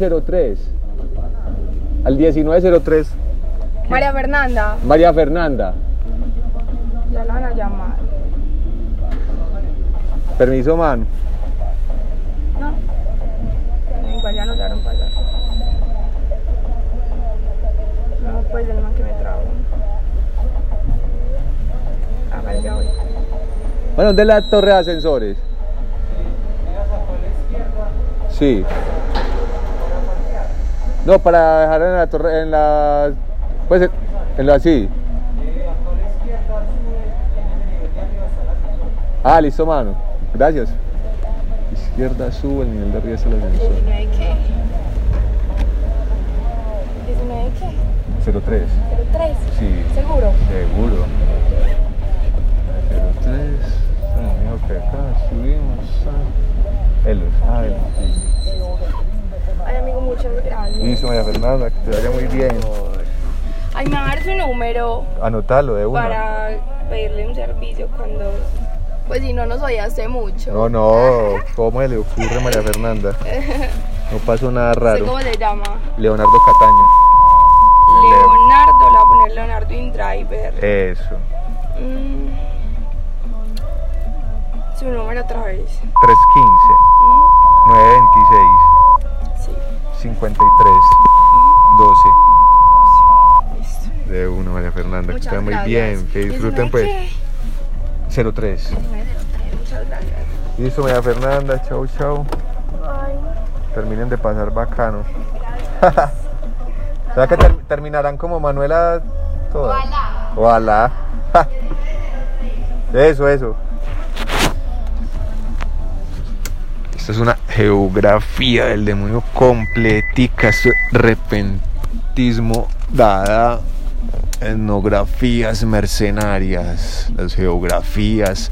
1903 al 1903. María Fernanda. María Fernanda. Ya la van a llamar. Permiso, man. No. Igual ya nos dieron para allá. No, pues el man que me trajo. Ah, vale, ya voy. Bueno, de la torre de ascensores. Sí. No, para dejar en la torre, en la. Pues en la sí. Ah, listo, mano. Gracias. Izquierda sube el nivel de arriba hasta el 19 qué? 19 qué? 03. 03. Sí. ¿Seguro? Seguro. 03. Amigo que acá subimos a. Elos. Ah, Sí muchas gracias. Listo, María Fernanda, te vaya muy bien. Ay, me va a dar su número. Anótalo de una. Para pedirle un servicio cuando. Pues si no nos oyaste mucho. No, no, ¿cómo se le ocurre María Fernanda? No pasó nada raro. ¿Cómo se llama? Leonardo Cataño. Leonardo, le voy a poner Leonardo in Driver. Eso. Mm. Su número otra vez. 315 ¿Mm? 926 53 12 De uno, María Fernanda. Que está muy bien. Que disfruten pues. 03. Muchas gracias. Listo, María Fernanda. Chau, chau. Terminen de pasar bacano. ¿Será que ter- terminarán como Manuela todas? Ojalá. Eso, eso. Esta es una geografía del demonio completica. Esto es repentismo dada. Etnografías mercenarias. Las geografías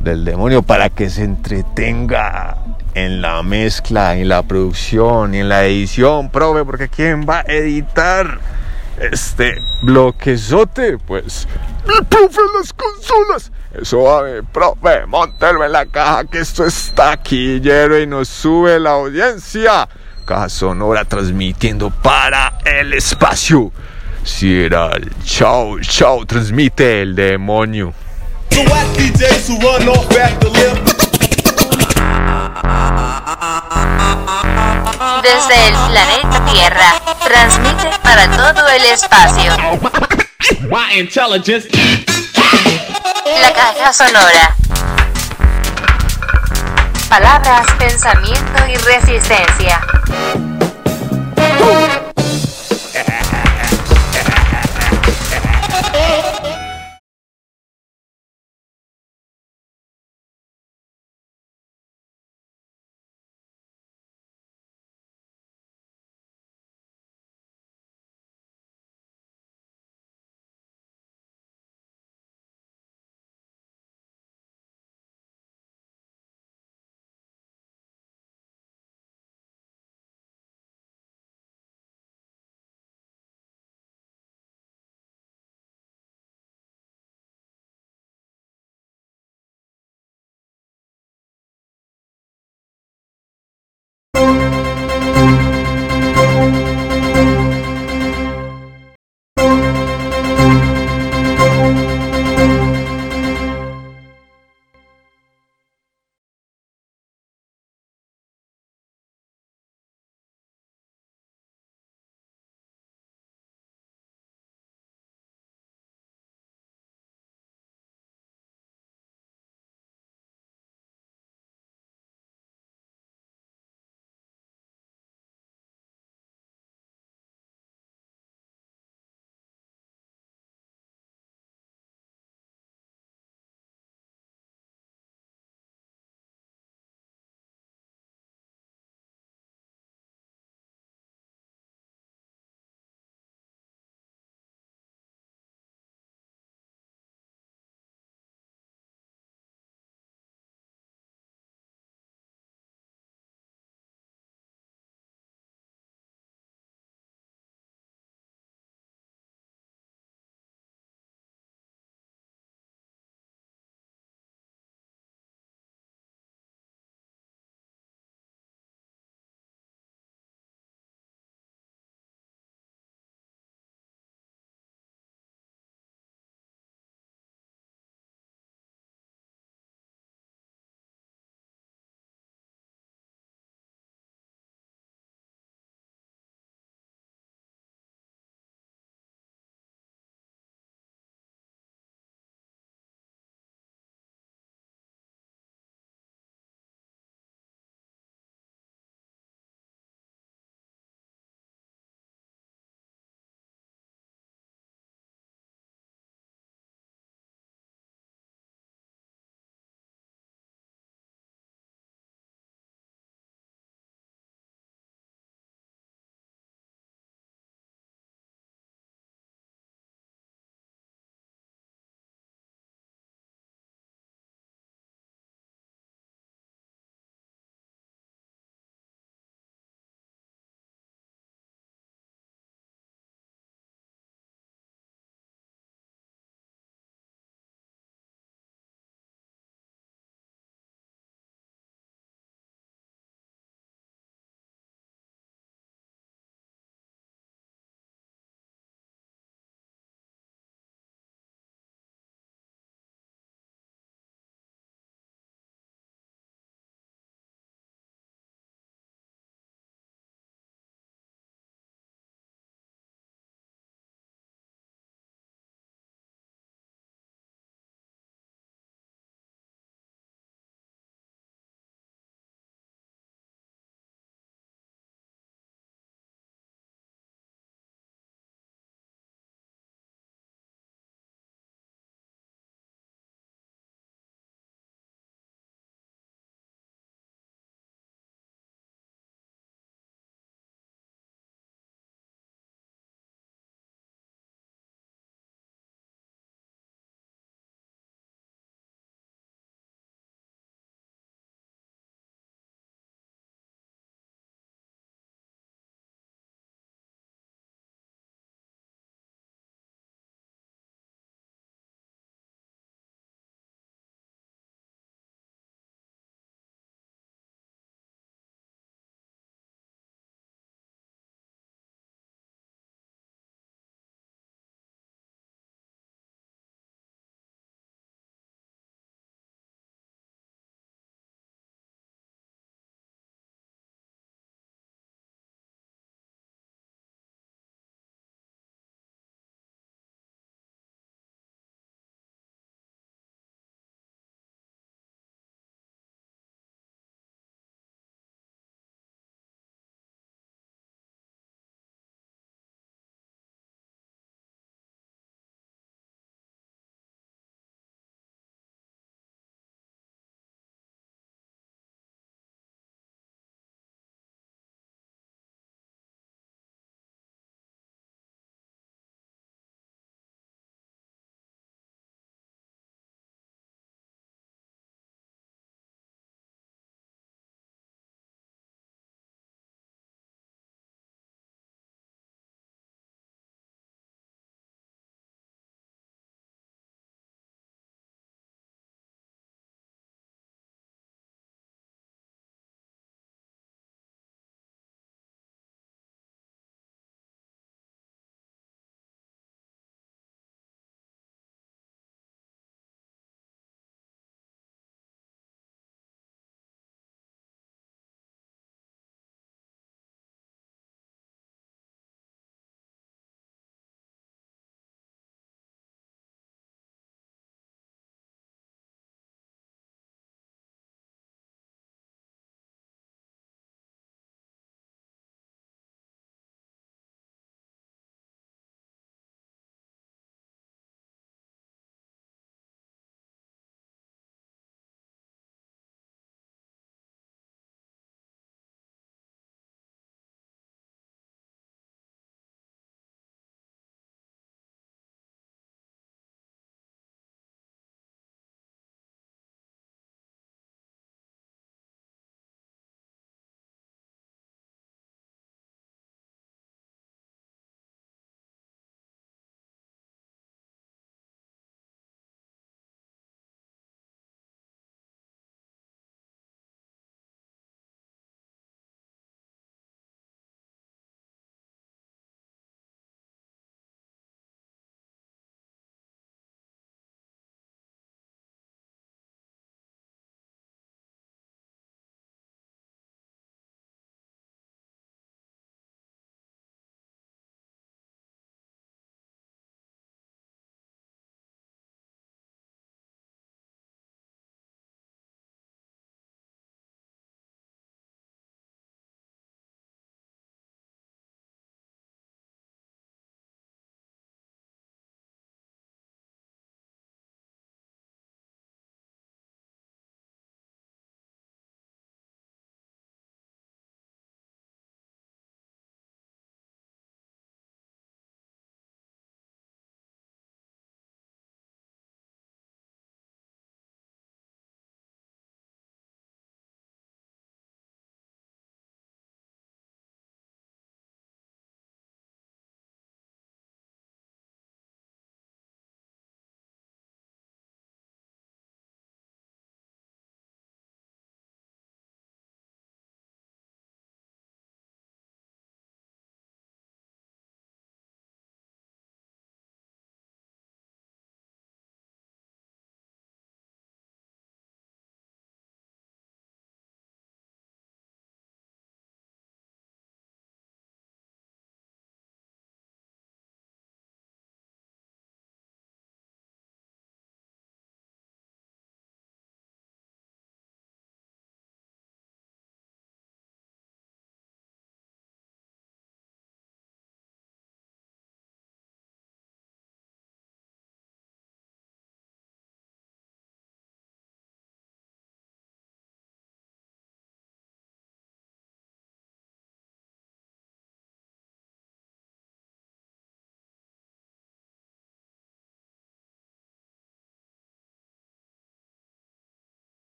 del demonio para que se entretenga en la mezcla, en la producción y en la edición, profe, porque ¿quién va a editar este bloquezote? Pues el profe las consolas. Mi profe, montelo en la caja que esto está taquillero y nos sube la audiencia. Caja Sonora transmitiendo para el espacio. Si era el chau, chau, transmite el demonio. Desde el planeta Tierra, transmite para todo el espacio. My intelligence. La caja sonora. Palabras, pensamiento y resistencia.